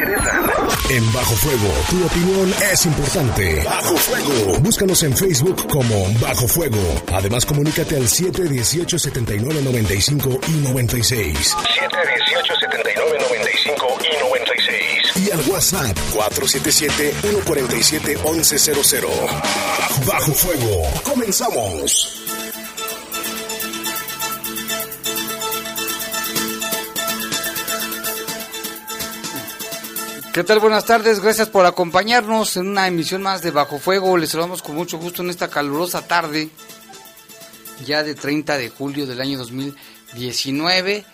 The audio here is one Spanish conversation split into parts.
Interesan. En Bajo Fuego, tu opinión es importante. Bajo Fuego. Búscanos en Facebook como Bajo Fuego. Además, comunícate al 718 79 95 y 96. 718 79 95 y 96. Y al WhatsApp 477-147-1100. Bajo Fuego. Comenzamos. ¿Qué tal? Buenas tardes, gracias por acompañarnos en una emisión más de Bajo Fuego. Les saludamos con mucho gusto en esta calurosa tarde, ya de 30 de julio del año 2019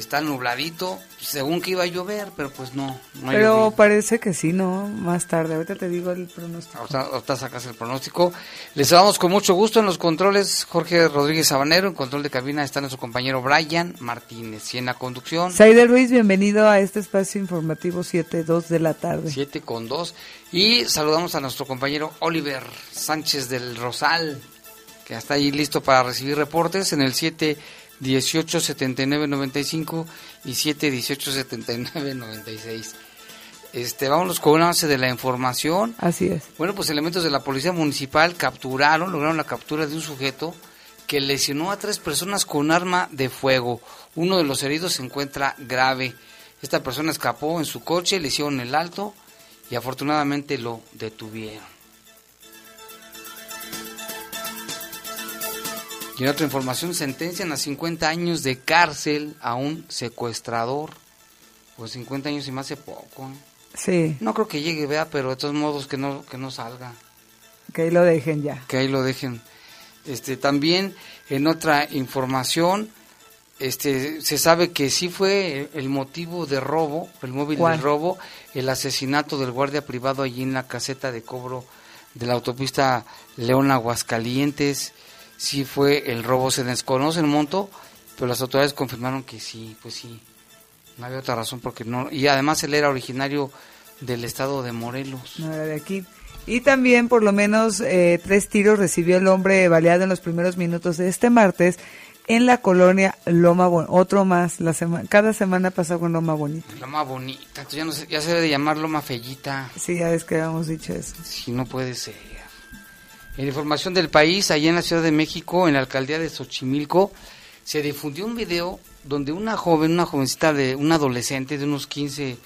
está nubladito, según que iba a llover, pero pues no. no pero parece que sí, ¿no? Más tarde, ahorita te digo el pronóstico. Ahorita, sacas el pronóstico. Les damos con mucho gusto en los controles Jorge Rodríguez Sabanero, en control de cabina está nuestro compañero Brian Martínez y en la conducción. Saide Ruiz, bienvenido a este espacio informativo 7.2 de la tarde. 7 con 2. Y saludamos a nuestro compañero Oliver Sánchez del Rosal, que está ahí listo para recibir reportes en el 7 18 79 95 y 7 18 79 96. Este, vámonos con un avance de la información. Así es. Bueno, pues elementos de la policía municipal capturaron, lograron la captura de un sujeto que lesionó a tres personas con arma de fuego. Uno de los heridos se encuentra grave. Esta persona escapó en su coche, le hicieron el alto y afortunadamente lo detuvieron. Y en otra información, sentencian a 50 años de cárcel a un secuestrador. Pues 50 años y más hace poco. ¿eh? Sí. No creo que llegue, vea, pero de todos modos que no, que no salga. Que ahí lo dejen ya. Que ahí lo dejen. Este, también en otra información, este, se sabe que sí fue el motivo de robo, el móvil de robo, el asesinato del guardia privado allí en la caseta de cobro de la autopista León Aguascalientes sí fue el robo. Se desconoce el monto, pero las autoridades confirmaron que sí, pues sí. No había otra razón porque no. Y además él era originario del estado de Morelos. No era de aquí. Y también por lo menos eh, tres tiros recibió el hombre baleado en los primeros minutos de este martes en la colonia Loma Bonita. Otro más, la semana, cada semana pasa con Loma Bonita. Loma Bonita, ya, no ya se debe de llamar Loma Fellita. Sí, ya es que habíamos dicho eso. Sí, no puede ser. En información del país, allá en la Ciudad de México, en la alcaldía de Xochimilco, se difundió un video donde una joven, una jovencita de una adolescente de unos 15,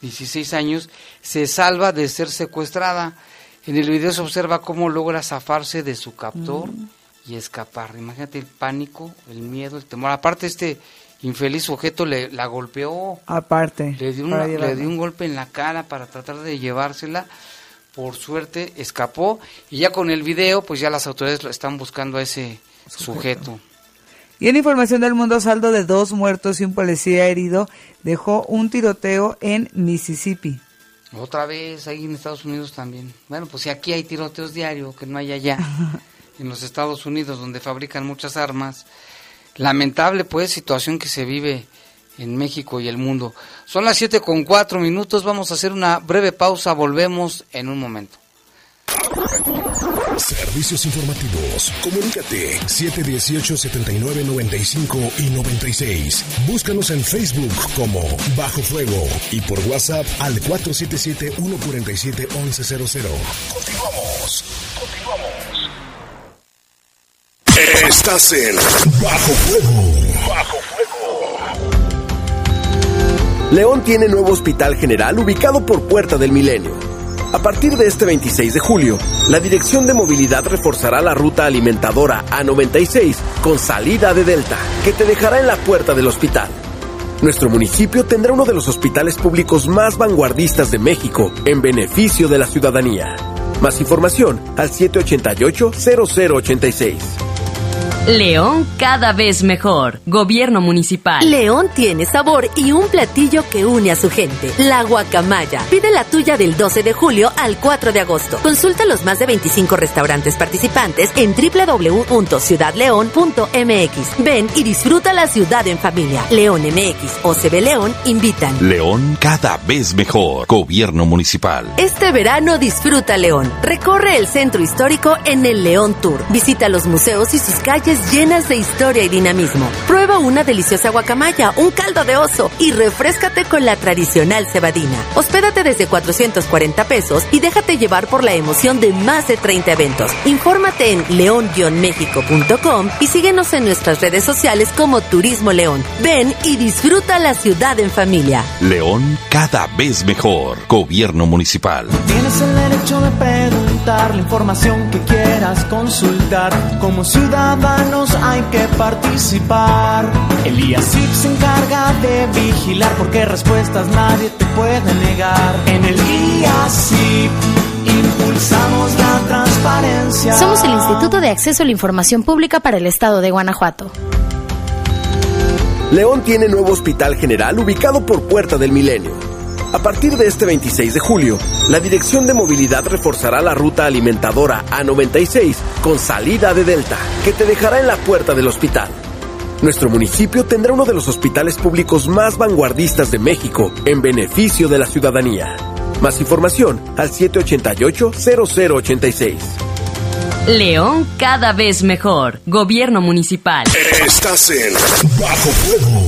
16 años, se salva de ser secuestrada. En el video se observa cómo logra zafarse de su captor mm. y escapar. Imagínate el pánico, el miedo, el temor. Aparte este infeliz sujeto le la golpeó. Aparte. Le dio, le dio un golpe en la cara para tratar de llevársela por suerte escapó y ya con el video pues ya las autoridades están buscando a ese sujeto. Y en información del mundo, saldo de dos muertos y un policía herido dejó un tiroteo en Mississippi. Otra vez, ahí en Estados Unidos también. Bueno, pues si aquí hay tiroteos diarios, que no hay allá, en los Estados Unidos, donde fabrican muchas armas. Lamentable, pues, situación que se vive en México y el mundo. Son las 7 con 4 minutos, vamos a hacer una breve pausa, volvemos en un momento. Servicios informativos. Comunícate 718-7995 y 96. Búscanos en Facebook como Bajo Fuego y por WhatsApp al 477-147-1100. Continuamos. Continuamos. Estás en Bajo Fuego. Bajo León tiene nuevo hospital general ubicado por Puerta del Milenio. A partir de este 26 de julio, la Dirección de Movilidad reforzará la ruta alimentadora A96 con salida de Delta, que te dejará en la puerta del hospital. Nuestro municipio tendrá uno de los hospitales públicos más vanguardistas de México en beneficio de la ciudadanía. Más información al 788-0086. León cada vez mejor. Gobierno municipal. León tiene sabor y un platillo que une a su gente. La guacamaya. Pide la tuya del 12 de julio al 4 de agosto. Consulta los más de 25 restaurantes participantes en www.ciudadleón.mx. Ven y disfruta la ciudad en familia. León MX o CB León invitan. León cada vez mejor. Gobierno municipal. Este verano disfruta León. Recorre el centro histórico en el León Tour. Visita los museos y sus calles llenas de historia y dinamismo. Prueba una deliciosa guacamaya, un caldo de oso y refrescate con la tradicional cebadina. Hospédate desde 440 pesos y déjate llevar por la emoción de más de 30 eventos. Infórmate en león-méxico.com y síguenos en nuestras redes sociales como Turismo León. Ven y disfruta la ciudad en familia. León cada vez mejor. Gobierno municipal. Tienes el derecho de preguntar la información que quieras consultar como ciudadano hay que participar. El IASIP se encarga de vigilar porque respuestas nadie te puede negar. En el IASIP impulsamos la transparencia. Somos el Instituto de Acceso a la Información Pública para el Estado de Guanajuato. León tiene nuevo hospital general ubicado por Puerta del Milenio a partir de este 26 de julio, la Dirección de Movilidad reforzará la ruta alimentadora A96 con salida de Delta, que te dejará en la puerta del hospital. Nuestro municipio tendrá uno de los hospitales públicos más vanguardistas de México en beneficio de la ciudadanía. Más información al 788-0086. León cada vez mejor. Gobierno municipal. Estás en Bajo Fuego.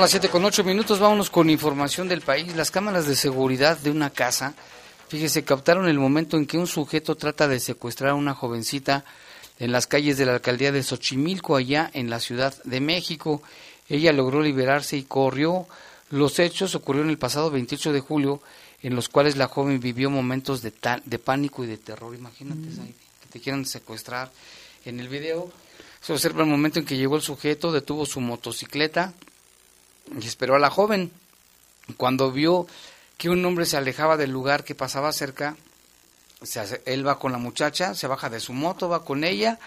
Son las 7 con 8 minutos, vámonos con información del país. Las cámaras de seguridad de una casa, fíjese, captaron el momento en que un sujeto trata de secuestrar a una jovencita en las calles de la alcaldía de Xochimilco, allá en la Ciudad de México. Ella logró liberarse y corrió. Los hechos ocurrieron el pasado 28 de julio, en los cuales la joven vivió momentos de, de pánico y de terror. Imagínate, que te quieran secuestrar. En el video se observa el momento en que llegó el sujeto, detuvo su motocicleta, y esperó a la joven. Cuando vio que un hombre se alejaba del lugar que pasaba cerca, se él va con la muchacha, se baja de su moto, va con ella,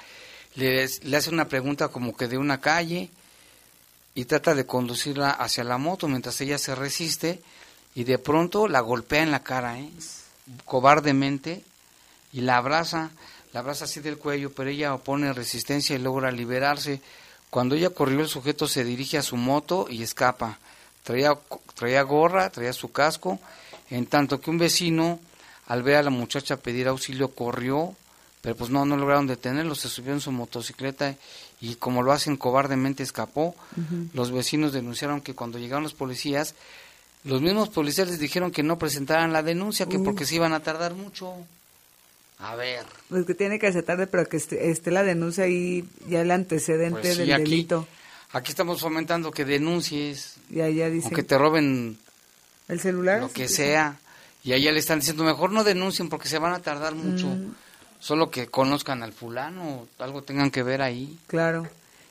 le, le, hace una pregunta como que de una calle y trata de conducirla hacia la moto mientras ella se resiste y de pronto la golpea en la cara, ¿eh? cobardemente, y la abraza, la abraza así del cuello, pero ella opone resistencia y logra liberarse. Cuando ella corrió, el sujeto se dirige a su moto y escapa. Traía, traía gorra, traía su casco, en tanto que un vecino, al ver a la muchacha pedir auxilio, corrió, pero pues no, no lograron detenerlo, se subió en su motocicleta y como lo hacen cobardemente escapó. Los vecinos denunciaron que cuando llegaron los policías, los mismos policías les dijeron que no presentaran la denuncia, que porque se iban a tardar mucho. A ver. Pues que tiene que ser tarde, pero que esté, la denuncia ahí, ya el antecedente pues del aquí, delito. Aquí estamos fomentando que denuncies. Ya, ya dicen. O que te roben. El celular. Lo que sea. Y allá le están diciendo, mejor no denuncien porque se van a tardar mucho. Mm. Solo que conozcan al fulano, algo tengan que ver ahí. Claro.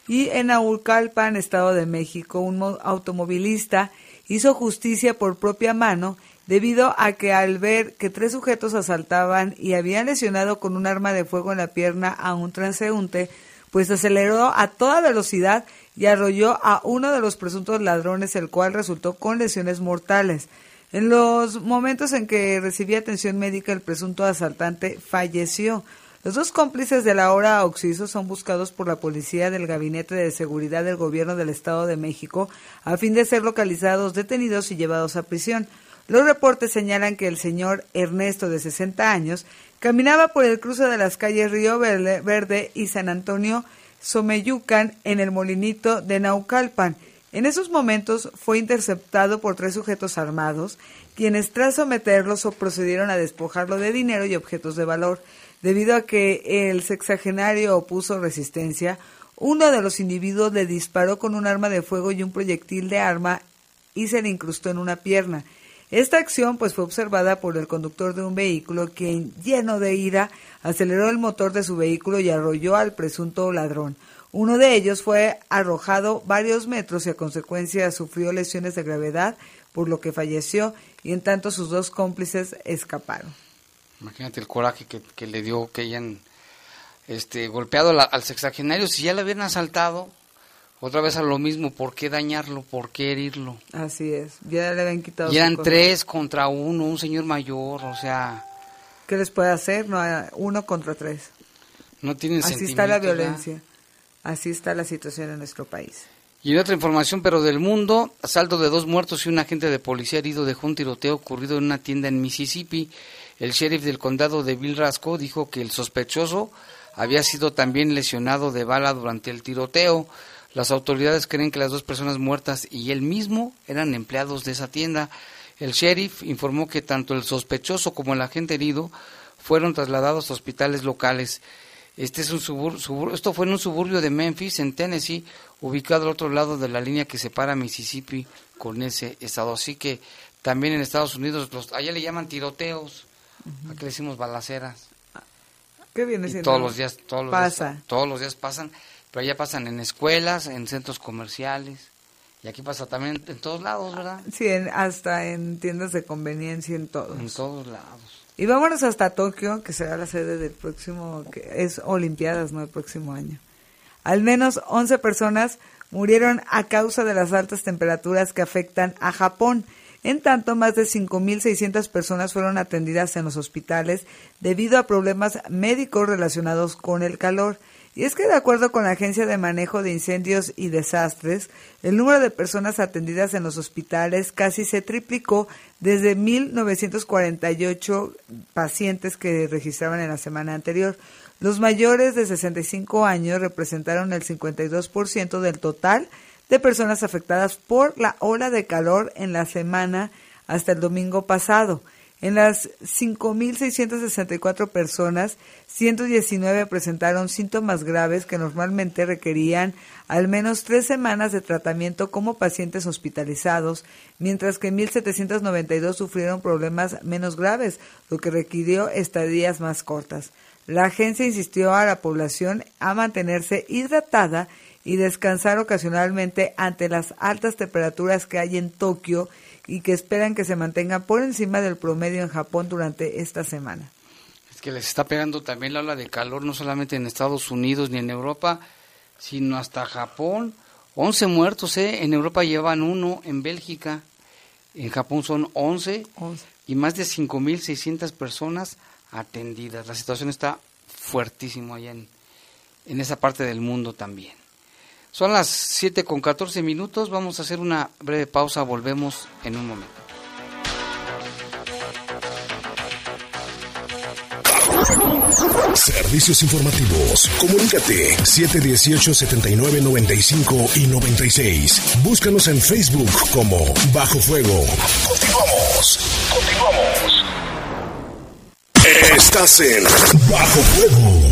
Y en Aulcalpan, Estado de México, un automovilista hizo justicia por propia mano debido a que al ver que tres sujetos asaltaban y habían lesionado con un arma de fuego en la pierna a un transeúnte, pues aceleró a toda velocidad y arrolló a uno de los presuntos ladrones, el cual resultó con lesiones mortales. En los momentos en que recibía atención médica, el presunto asaltante falleció. Los dos cómplices de la hora Oxiso son buscados por la policía del Gabinete de Seguridad del Gobierno del Estado de México a fin de ser localizados, detenidos y llevados a prisión. Los reportes señalan que el señor Ernesto, de 60 años, caminaba por el cruce de las calles Río Verde y San Antonio Someyucan en el molinito de Naucalpan, En esos momentos fue interceptado por tres sujetos armados, quienes tras someterlo procedieron a despojarlo de dinero y objetos de valor. Debido a que el sexagenario opuso resistencia, uno de los individuos le disparó con un arma de fuego y un proyectil de arma y se le incrustó en una pierna. Esta acción pues fue observada por el conductor de un vehículo quien lleno de ira aceleró el motor de su vehículo y arrolló al presunto ladrón. Uno de ellos fue arrojado varios metros y a consecuencia sufrió lesiones de gravedad, por lo que falleció y en tanto sus dos cómplices escaparon. Imagínate el coraje que, le dio que hayan este, golpeado al sexagenario. Si ya le habían asaltado, otra vez a lo mismo, ¿por qué dañarlo? ¿Por qué herirlo? Así es, ya le habían quitado. Y eran tres contra uno, un señor mayor, o sea... ¿Qué les puede hacer? No, uno contra tres. No tienen Así está la violencia. Así está la situación en nuestro país. Y en otra información, pero del mundo, asalto de dos muertos y un agente de policía herido dejó un tiroteo ocurrido en una tienda en Mississippi. El sheriff del condado de Bill Rasco dijo que el sospechoso había sido también lesionado de bala durante el tiroteo. Las autoridades creen que las dos personas muertas y él mismo eran empleados de esa tienda. El sheriff informó que tanto el sospechoso como el agente herido fueron trasladados a hospitales locales. Este es un suburbio, esto fue en un suburbio de Memphis, en Tennessee, ubicado al otro lado de la línea que separa Mississippi con ese estado. Así que también en Estados Unidos, los, allá le llaman tiroteos, aquí le decimos balaceras. ¿Qué viene siendo? Todos los días, todos los Días, todos los días pasan, pero allá pasan en escuelas, en centros comerciales. Y aquí pasa también en todos lados, ¿verdad? Sí, hasta en tiendas de conveniencia, en todos. En todos lados. Y vámonos hasta Tokio, que será la sede del próximo, que es Olimpiadas, ¿no? El próximo año. Al menos 11 personas murieron a causa de las altas temperaturas que afectan a Japón. En tanto, más de 5.600 personas fueron atendidas en los hospitales debido a problemas médicos relacionados con el calor. Y es que de acuerdo con la Agencia de Manejo de Incendios y Desastres, el número de personas atendidas en los hospitales casi se triplicó desde 1948 pacientes que registraban en la semana anterior. Los mayores de 65 años representaron el 52% del total de personas afectadas por la ola de calor en la semana hasta el domingo pasado. En las 5.664 personas, 119 presentaron síntomas graves que normalmente requerían al menos tres semanas de tratamiento como pacientes hospitalizados, mientras que 1.792 sufrieron problemas menos graves, lo que requirió estadías más cortas. La agencia insistió a la población a mantenerse hidratada y descansar ocasionalmente ante las altas temperaturas que hay en Tokio y que esperan que se mantengan por encima del promedio en Japón durante esta semana. Es que les está pegando también la ola de calor, no solamente en Estados Unidos ni en Europa, sino hasta Japón. 11 muertos, ¿eh? En Europa llevan uno, en Bélgica, en Japón son 11, 11. y más de 5.600 personas atendidas. La situación está fuertísimo allá en, en esa parte del mundo también. Son las 7 con 14 minutos, vamos a hacer una breve pausa, volvemos en un momento. Servicios informativos. Comunícate 718-7995 y 96. Búscanos en Facebook como Bajo Fuego. Continuamos. Continuamos. Estás en Bajo Fuego.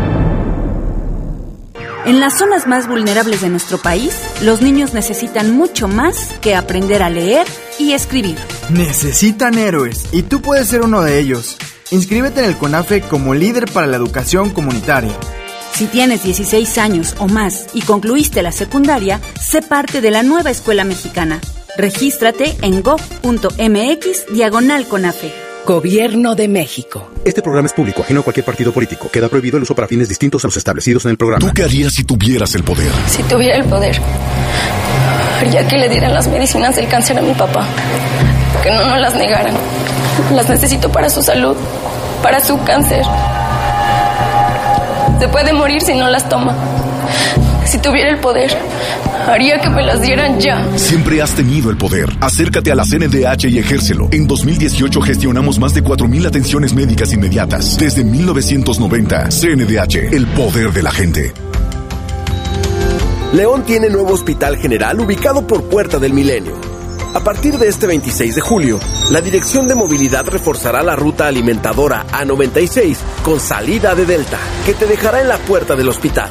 En las zonas más vulnerables de nuestro país, los niños necesitan mucho más que aprender a leer y escribir. Necesitan héroes y tú puedes ser uno de ellos. Inscríbete en el CONAFE como líder para la educación comunitaria. Si tienes 16 años o más y concluiste la secundaria, sé parte de la nueva escuela mexicana. Regístrate en go.mx diagonal CONAFE. Gobierno de México. Este programa es público, ajeno a cualquier partido político. Queda prohibido el uso para fines distintos a los establecidos en el programa. ¿Tú qué harías si tuvieras el poder? Si tuviera el poder Haría que le dieran las medicinas del cáncer a mi papá. Que no nos las negaran. Las necesito para su salud, para su cáncer. Se puede morir si no las toma. Si tuviera el poder, haría que me las dieran ya. Siempre has tenido el poder. Acércate a la CNDH y ejércelo. En 2018 gestionamos más de 4.000 atenciones médicas inmediatas. Desde 1990, CNDH, el poder de la gente. León tiene nuevo hospital general ubicado por Puerta del Milenio. A partir de este 26 de julio, la Dirección de Movilidad reforzará la ruta alimentadora A96 con salida de Delta, que te dejará en la puerta del hospital.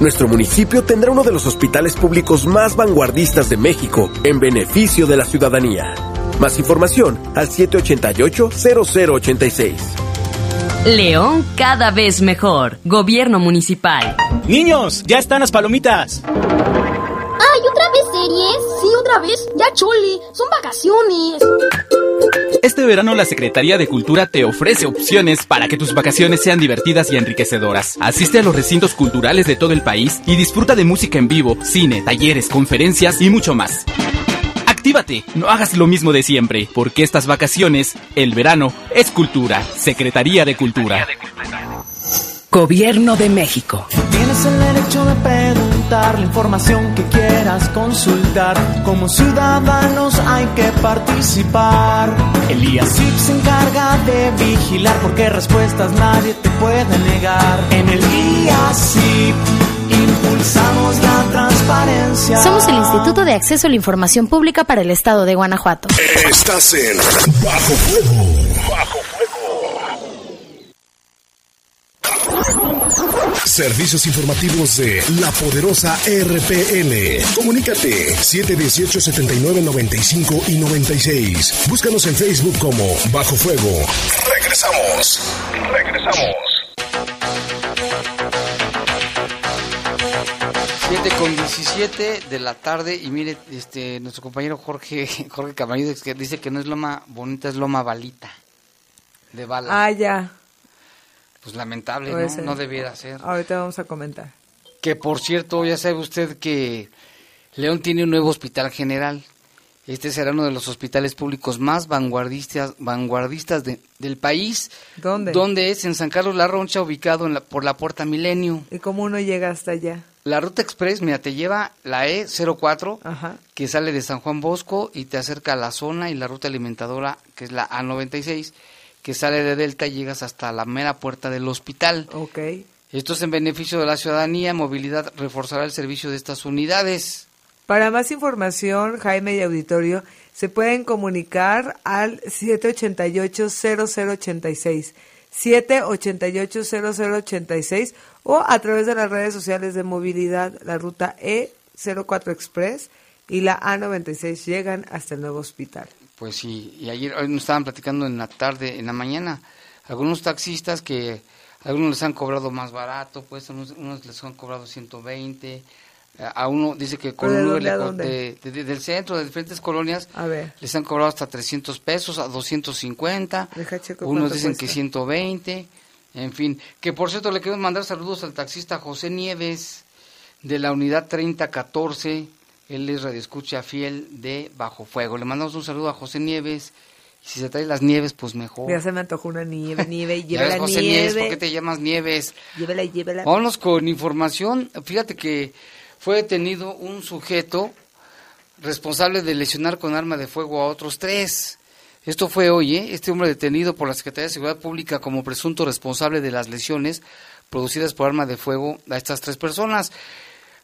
Nuestro municipio tendrá uno de los hospitales públicos más vanguardistas de México en beneficio de la ciudadanía. Más información al 788-0086. León cada vez mejor. Gobierno municipal. Niños, ya están las palomitas. Vez. Ya chole, son vacaciones. Este verano la Secretaría de Cultura te ofrece opciones para que tus vacaciones sean divertidas y enriquecedoras. Asiste a los recintos culturales de todo el país y disfruta de música en vivo, cine, talleres, conferencias y mucho más. Actívate, no hagas lo mismo de siempre, porque estas vacaciones, el verano, es cultura. Secretaría de Cultura. Gobierno de México. Tienes el derecho de la información que quieras consultar. Como ciudadanos hay que participar. El IACIP se encarga de vigilar porque respuestas nadie te puede negar. En el IACIP impulsamos la transparencia. Somos el Instituto de Acceso a la Información Pública para el Estado de Guanajuato. Estás en Bajo Fuego. Bajo Servicios informativos de la poderosa RPN. Comunícate 718-7995 y 96. Búscanos en Facebook como Bajo Fuego. Regresamos. Regresamos. 7 con 17 de la tarde y mire, este, nuestro compañero Jorge, Jorge Camarillo que dice que no es loma bonita, es loma balita. De bala. Ah, ya. Pues lamentable, ¿no? No debiera ser. Ahorita vamos a comentar. Que por cierto, ya sabe usted que León tiene un nuevo hospital general. Este será uno de los hospitales públicos más vanguardistas, vanguardistas de- del país. ¿Dónde? Donde es en San Carlos La Roncha, ubicado en la- por la Puerta Milenio. ¿Y cómo uno llega hasta allá? La ruta express, mira, te lleva la E04, Ajá. que sale de San Juan Bosco y te acerca a la zona y la ruta alimentadora, que es la A96, que sale de Delta y llegas hasta la mera puerta del hospital. Ok. Esto es en beneficio de la ciudadanía. Movilidad reforzará el servicio de estas unidades. Para más información, Jaime y Auditorio, se pueden comunicar al 788-0086, 788-0086 o a través de las redes sociales de movilidad, la ruta E04 Express y la A96 llegan hasta el nuevo hospital. Pues sí, y ayer hoy nos estaban platicando en la tarde, en la mañana, algunos taxistas que algunos les han cobrado más barato, pues unos, unos les han cobrado 120, eh, a uno dice que con ¿Pero de un de- de- de- del centro, de diferentes colonias, A ver. les han cobrado hasta 300 pesos, a 250, Deja checo unos dicen cuesta. que 120, en fin, que por cierto le queremos mandar saludos al taxista José Nieves de la unidad 3014, él es radioescucha fiel de Bajo Fuego. Le mandamos un saludo a José Nieves. Si se trae las nieves, pues mejor. Ya se me antojó una nieve, nieve, llévala ves, José Nieves, ¿por nieve. qué te llamas Nieves? Llévala, llévala. Vámonos con información. Fíjate que fue detenido un sujeto responsable de lesionar con arma de fuego a otros tres. Esto fue hoy, ¿eh? Este hombre detenido por la Secretaría de Seguridad Pública como presunto responsable de las lesiones producidas por arma de fuego a estas tres personas.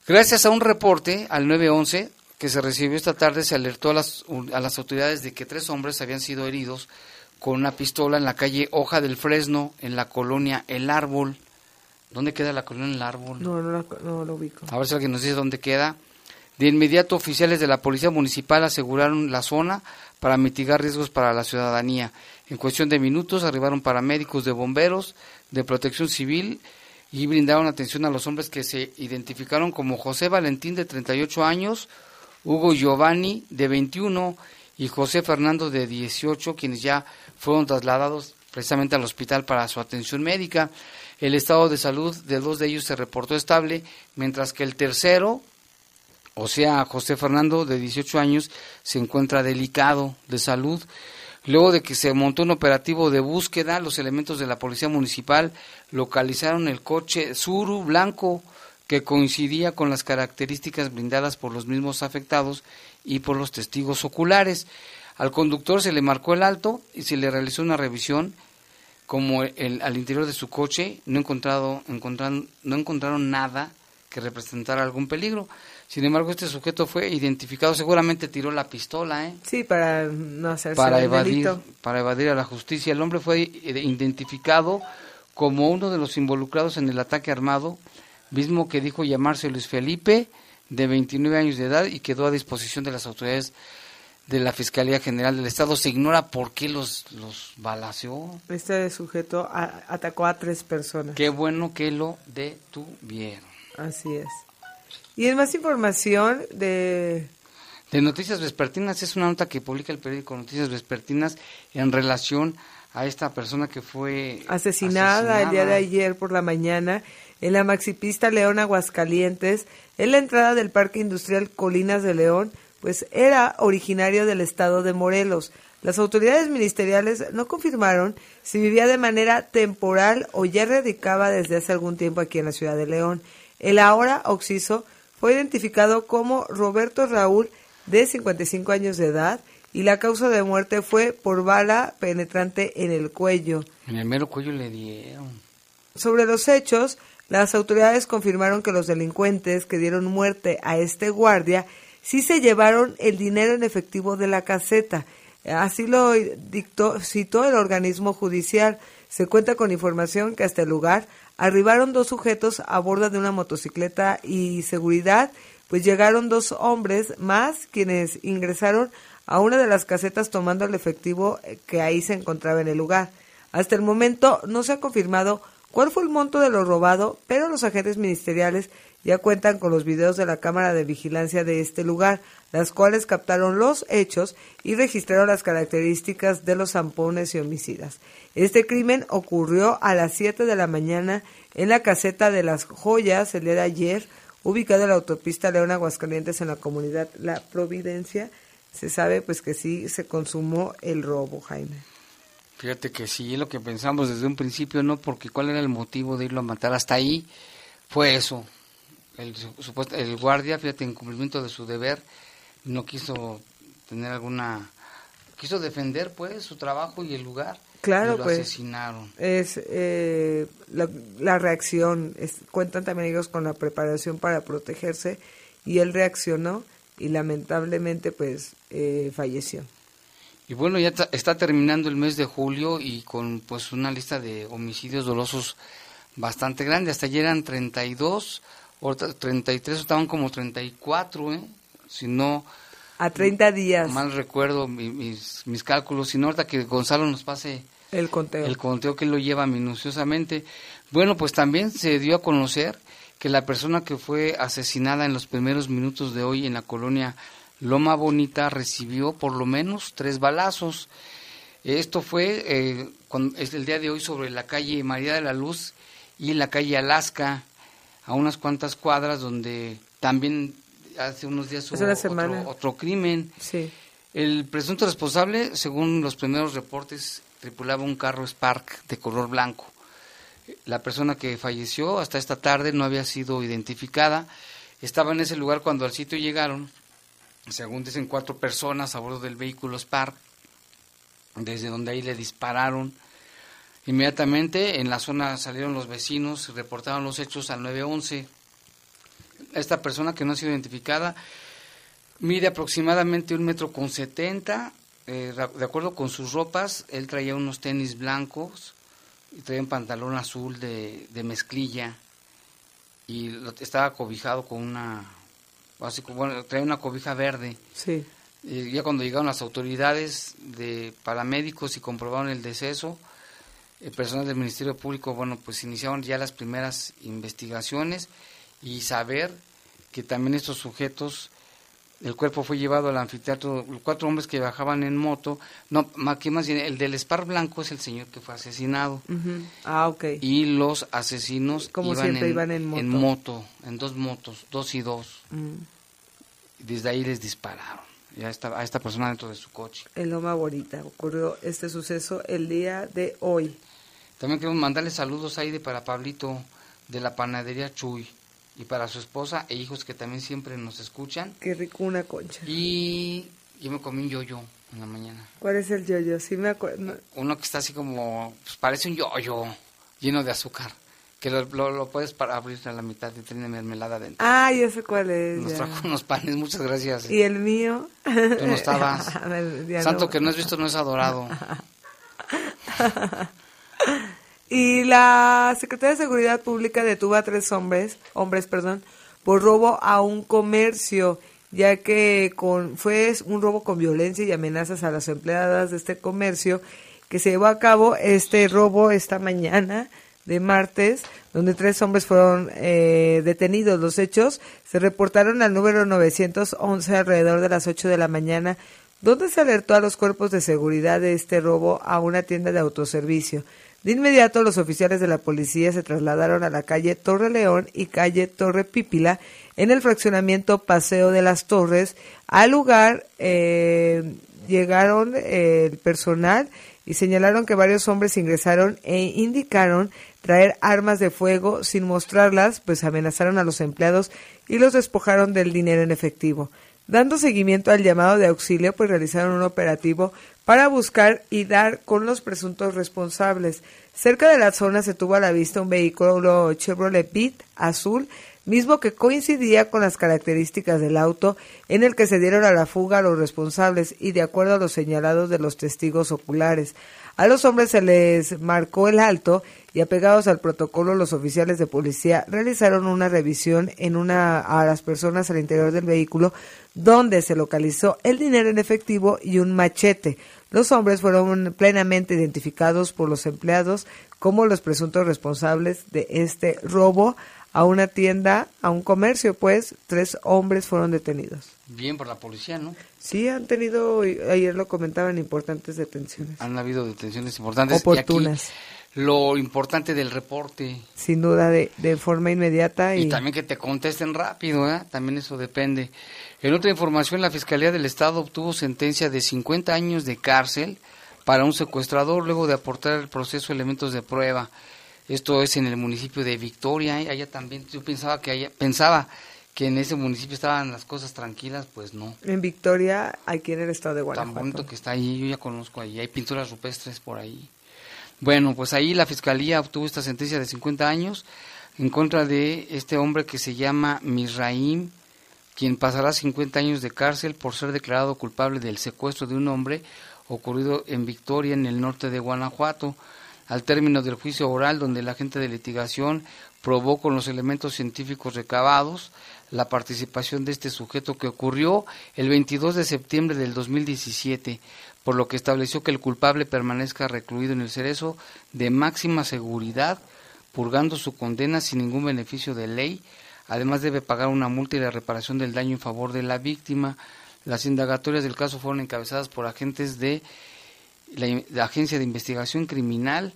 Gracias a un reporte al 911 que se recibió esta tarde, se alertó a las, a las autoridades de que tres hombres habían sido heridos con una pistola en la calle Hoja del Fresno, en la colonia El Árbol. ¿Dónde queda la colonia El Árbol? No, no, la- no lo ubico. A ver si alguien nos dice dónde queda. De inmediato, oficiales de la Policía Municipal aseguraron la zona para mitigar riesgos para la ciudadanía. En cuestión de minutos arribaron paramédicos de bomberos, de protección civil y brindaron atención a los hombres que se identificaron como José Valentín de 38 años, Hugo Giovanni de 21 y José Fernando de 18, quienes ya fueron trasladados precisamente al hospital para su atención médica. El estado de salud de dos de ellos se reportó estable, mientras que el tercero O sea, José Fernando, de 18 años, se encuentra delicado de salud. Luego de que se montó un operativo de búsqueda, los elementos de la Policía Municipal localizaron el coche Zuru blanco que coincidía con las características brindadas por los mismos afectados y por los testigos oculares. Al conductor se le marcó el alto y se le realizó una revisión como al interior de su coche no encontrado encontran, no encontraron nada que representara algún peligro. Sin embargo, este sujeto fue identificado, seguramente tiró la pistola, ¿eh? Sí, para no hacerse para el evadir, delito. para evadir a la justicia. El hombre fue identificado como uno de los involucrados en el ataque armado, mismo que dijo llamarse Luis Felipe, de 29 años de edad, y quedó a disposición de las autoridades de la Fiscalía General del Estado. Se ignora por qué los, los balaceó. Este sujeto a- atacó a tres personas. Qué bueno que lo detuvieron. Así es. Y en más información de... De Noticias Vespertinas es una nota que publica el periódico Noticias Vespertinas en relación a esta persona que fue asesinada, el día de ayer por la mañana en la maxipista León Aguascalientes, en la entrada del Parque Industrial Colinas de León, pues era originario del estado de Morelos. Las autoridades ministeriales no confirmaron si vivía de manera temporal o ya radicaba desde hace algún tiempo aquí en la ciudad de León. El ahora occiso fue identificado como Roberto Raúl, de 55 años de edad, y la causa de muerte fue por bala penetrante en el cuello. En el mero cuello le dieron. Sobre los hechos, las autoridades confirmaron que los delincuentes que dieron muerte a este guardia sí se llevaron el dinero en efectivo de la caseta. Así lo dictó, citó el organismo judicial. Se cuenta con información que hasta el lugar arribaron dos sujetos a bordo de una motocicleta y seguridad, pues llegaron dos hombres más quienes ingresaron a una de las casetas tomando el efectivo que ahí se encontraba en el lugar. Hasta el momento no se ha confirmado cuál fue el monto de lo robado, pero los agentes ministeriales ya cuentan con los videos de la cámara de vigilancia de este lugar, las cuales captaron los hechos y registraron las características de los zampones y homicidas. Este crimen ocurrió a las 7 de la mañana en la caseta de las joyas el día ayer, ubicada en la autopista León Aguascalientes en la comunidad La Providencia. Se sabe pues que sí se consumó el robo, Jaime. Fíjate que sí, lo que pensamos desde un principio, ¿no? Porque cuál era el motivo de irlo a matar hasta ahí, fue eso. El, el guardia, fíjate, en cumplimiento de su deber, no quiso tener alguna... Quiso defender, pues, su trabajo y el lugar. Claro, y lo pues. asesinaron. Es eh, la, la reacción. Es, cuentan también ellos con la preparación para protegerse y él reaccionó y lamentablemente, pues, eh, falleció. Y bueno, ya está terminando el mes de julio y con pues una lista de homicidios dolosos bastante grande. Hasta ayer eran 32, ahorita 33, estaban como 34, ¿eh? Si no... A 30 días. Mal recuerdo mi, mis, mis cálculos. Si no, ahorita que Gonzalo nos pase el conteo. El conteo que lo lleva minuciosamente. Bueno, pues también se dio a conocer que la persona que fue asesinada en los primeros minutos de hoy en la colonia Loma Bonita recibió por lo menos tres balazos. Esto fue eh, con, es el día de hoy sobre la calle María de la Luz y la calle Alaska, a unas cuantas cuadras donde también hace unos días hubo otro, otro, crimen. Sí. El presunto responsable, según los primeros reportes, tripulaba un carro Spark de color blanco. La persona que falleció hasta esta tarde no había sido identificada. Estaba en ese lugar cuando al sitio llegaron según dicen cuatro personas a bordo del vehículo Spark, desde donde ahí le dispararon. Inmediatamente en la zona salieron los vecinos y reportaron los hechos al 911. Esta persona que no ha sido identificada mide aproximadamente un metro con setenta. Eh, de acuerdo con sus ropas, él traía unos tenis blancos y traía un pantalón azul de, de mezclilla y lo, estaba cobijado con una así como bueno, traía una cobija verde. Sí. Y ya cuando llegaron las autoridades de paramédicos y comprobaron el deceso, el personal del Ministerio Público, bueno, pues iniciaron ya las primeras investigaciones y saber que también estos sujetos, el cuerpo fue llevado al anfiteatro, cuatro hombres que bajaban en moto, no, más más bien, el del Spar Blanco es el señor que fue asesinado. Uh -huh. Ah, ok. Y los asesinos Como iban, siempre en, iban en moto. en moto, en dos motos, dos y dos. Mm. y desde ahí les dispararon y a esta, a esta persona dentro de su coche. En Loma Bonita ocurrió este suceso el día de hoy. También queremos mandarle saludos ahí de para Pablito de la panadería Chuy y para su esposa e hijos que también siempre nos escuchan. Qué rico una concha. Y yo me comí un yoyo en la mañana. ¿Cuál es el yoyo? Sí me acuerdo. Uno que está así como, pues parece un yoyo lleno de azúcar. Que lo, lo, puedes para abrir a la mitad y tiene mermelada dentro. Ah, ya sé cuál es. Nos trajo unos panes, muchas gracias. ¿Y el mío? Tú no estabas. Santo que no has visto no es adorado. y la Secretaría de Seguridad Pública detuvo a tres hombres, hombres, perdón, por robo a un comercio, ya que con, fue un robo con violencia y amenazas a las empleadas de este comercio que se llevó a cabo este robo esta mañana de martes, donde tres hombres fueron eh, detenidos. Los hechos se reportaron al número 911 alrededor de las 8 de la mañana, donde se alertó a los cuerpos de seguridad de este robo a una tienda de autoservicio. De inmediato, los oficiales de la policía se trasladaron a la calle Torre León y calle Torre Pípila en el fraccionamiento Paseo de las Torres. Al lugar eh, llegaron eh, el personal y señalaron que varios hombres ingresaron e indicaron traer armas de fuego sin mostrarlas, pues amenazaron a los empleados y los despojaron del dinero en efectivo. Dando seguimiento al llamado de auxilio, pues realizaron un operativo para buscar y dar con los presuntos responsables. Cerca de la zona se tuvo a la vista un vehículo Chevrolet Beat azul mismo que coincidía con las características del auto en el que se dieron a la fuga los responsables y de acuerdo a los señalados de los testigos oculares. A los hombres se les marcó el alto y apegados al protocolo los oficiales de policía realizaron una revisión en una a las personas al interior del vehículo donde se localizó el dinero en efectivo y un machete. Los hombres fueron plenamente identificados por los empleados como los presuntos responsables de este robo a una tienda, a un comercio, pues tres hombres fueron detenidos. Bien por la policía, ¿no? Sí, han tenido, ayer lo comentaban, importantes detenciones. Han habido detenciones importantes. Oportunas. Lo importante del reporte. Sin duda, de, de forma inmediata. Y... y... también que te contesten rápido, ¿eh? También eso depende. En otra información, la Fiscalía del Estado obtuvo sentencia de 50 años de cárcel para un secuestrador luego de aportar el proceso elementos de prueba. Esto es en el municipio de Victoria. ¿eh? Allá también, yo pensaba que allá, pensaba que en ese municipio estaban las cosas tranquilas, pues no. En Victoria, aquí en el estado de Guanajuato. Tan bonito que está ahí, yo ya conozco ahí, hay pinturas rupestres por ahí. Bueno, pues ahí la fiscalía obtuvo esta sentencia de 50 años en contra de este hombre que se llama Misraim, quien pasará 50 años de cárcel por ser declarado culpable del secuestro de un hombre ocurrido en Victoria, en el norte de Guanajuato al término del juicio oral donde el agente de litigación probó con los elementos científicos recabados la participación de este sujeto que ocurrió el 22 de septiembre del 2017, por lo que estableció que el culpable permanezca recluido en el cerezo de máxima seguridad, purgando su condena sin ningún beneficio de ley. Además debe pagar una multa y la reparación del daño en favor de la víctima. Las indagatorias del caso fueron encabezadas por agentes de la, Agencia de Investigación Criminal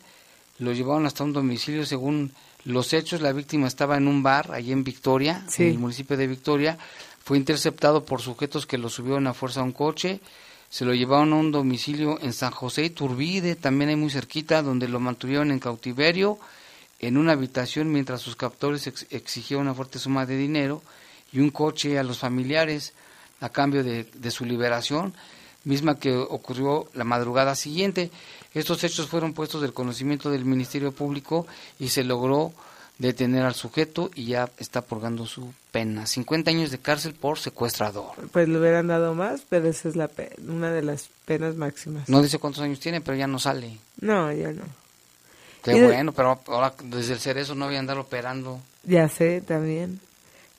lo llevaron hasta un domicilio según los hechos. La víctima estaba en un bar allí en Victoria, en el municipio de Victoria. Fue interceptado por sujetos que lo subieron a fuerza a un coche. Se lo llevaron a un domicilio en San José y Turbide, también hay muy cerquita, donde lo mantuvieron en cautiverio en una habitación mientras sus captores exigían una fuerte suma de dinero y un coche a los familiares a cambio de, de su liberación misma que ocurrió la madrugada siguiente. Estos hechos fueron puestos del conocimiento del Ministerio Público y se logró detener al sujeto y ya está purgando su pena. 50 años de cárcel por secuestrador. Pues le hubieran dado más, pero esa es la una de las penas máximas. No dice cuántos años tiene, pero ya no sale. No, ya no. Qué bueno, pero ahora desde el cerezo no voy a andar operando. Ya sé, también.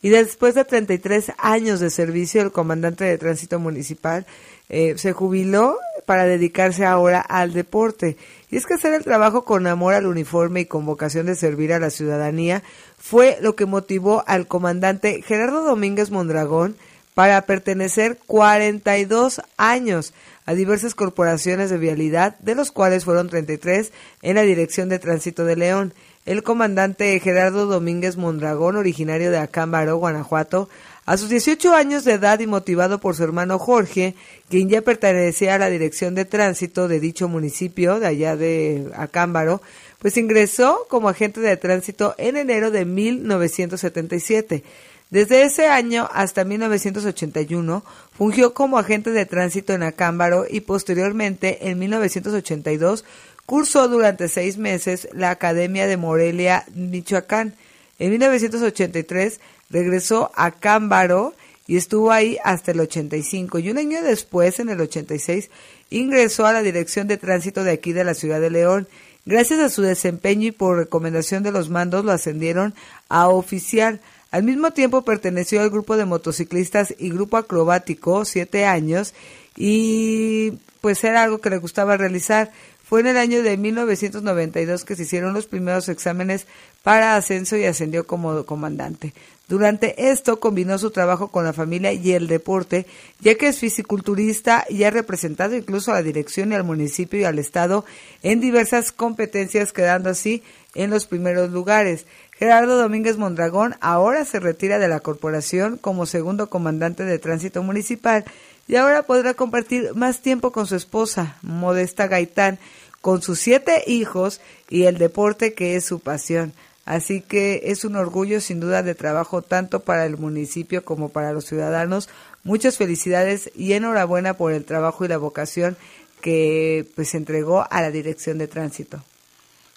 Y después de 33 años de servicio, el comandante de tránsito municipal eh, se jubiló para dedicarse ahora al deporte. Y es que hacer el trabajo con amor al uniforme y con vocación de servir a la ciudadanía fue lo que motivó al comandante Gerardo Domínguez Mondragón para pertenecer 42 años a diversas corporaciones de vialidad, de los cuales fueron 33 en la Dirección de Tránsito de León. El comandante Gerardo Domínguez Mondragón, originario de Acámbaro, Guanajuato, A sus 18 años de edad y motivado por su hermano Jorge, quien ya pertenecía a la dirección de tránsito de dicho municipio, de allá de Acámbaro, pues ingresó como agente de tránsito en enero de 1977. Desde ese año hasta 1981 fungió como agente de tránsito en Acámbaro y posteriormente en 1982 cursó durante seis meses la Academia de Morelia, Michoacán. En 1983 regresó a Cámbaro y estuvo ahí hasta el 85 y un año después, en el 86, ingresó a la Dirección de Tránsito de aquí de la ciudad de León. Gracias a su desempeño y por recomendación de los mandos lo ascendieron a oficial. Al mismo tiempo perteneció al grupo de motociclistas y grupo acrobático, siete años, y pues era algo que le gustaba realizar. Fue en el año de 1992 que se hicieron los primeros exámenes para ascenso y ascendió como comandante. Durante esto combinó su trabajo con la familia y el deporte, ya que es fisiculturista y ha representado incluso a la dirección y al municipio y al estado en diversas competencias, quedando así en los primeros lugares. Gerardo Domínguez Mondragón ahora se retira de la corporación como segundo comandante de tránsito municipal y ahora podrá compartir más tiempo con su esposa, Modesta Gaitán, con sus siete hijos y el deporte que es su pasión. Así que es un orgullo sin duda de trabajo tanto para el municipio como para los ciudadanos. Muchas felicidades y enhorabuena por el trabajo y la vocación que pues entregó a la Dirección de Tránsito.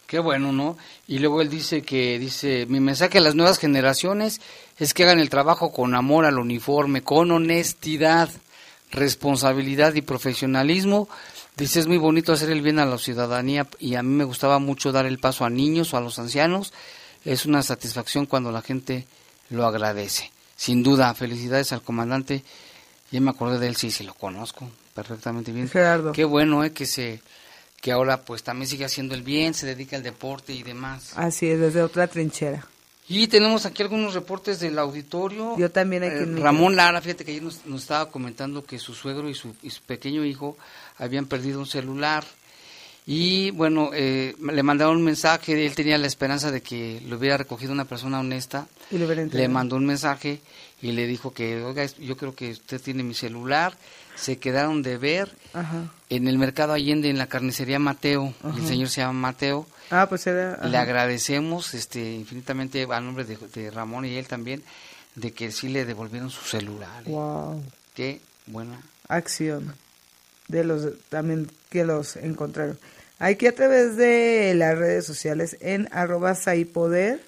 Qué bueno, ¿no? Y luego él dice que dice, mi mensaje a las nuevas generaciones es que hagan el trabajo con amor al uniforme, con honestidad, responsabilidad y profesionalismo. Dice, es muy bonito hacer el bien a la ciudadanía y a mí me gustaba mucho dar el paso a niños o a los ancianos es una satisfacción cuando la gente lo agradece. Sin duda, felicidades al comandante. Ya me acordé de él, sí, sí lo conozco perfectamente bien. Gerardo. Qué bueno, eh, que se que ahora pues también sigue haciendo el bien, se dedica al deporte y demás. Así es, desde otra trinchera. Y tenemos aquí algunos reportes del auditorio. Yo también aquí. Eh, Ramón Lara, fíjate que ayer nos, nos, estaba comentando que su suegro y su, y su pequeño hijo habían perdido un celular y bueno, eh, le mandaron un mensaje, él tenía la esperanza de que lo hubiera recogido una persona honesta. Y le mandó un mensaje y le dijo que, oiga, yo creo que usted tiene mi celular. Se quedaron de ver en el mercado Allende, en la carnicería Mateo. el señor se llama Mateo. Ah, pues era, Le agradecemos este, infinitamente a nombre de, Ramón y él también de que sí le devolvieron su celular. Wow. Qué buena acción de los también que los encontraron. Aquí a través de las redes sociales en arroba saipoder,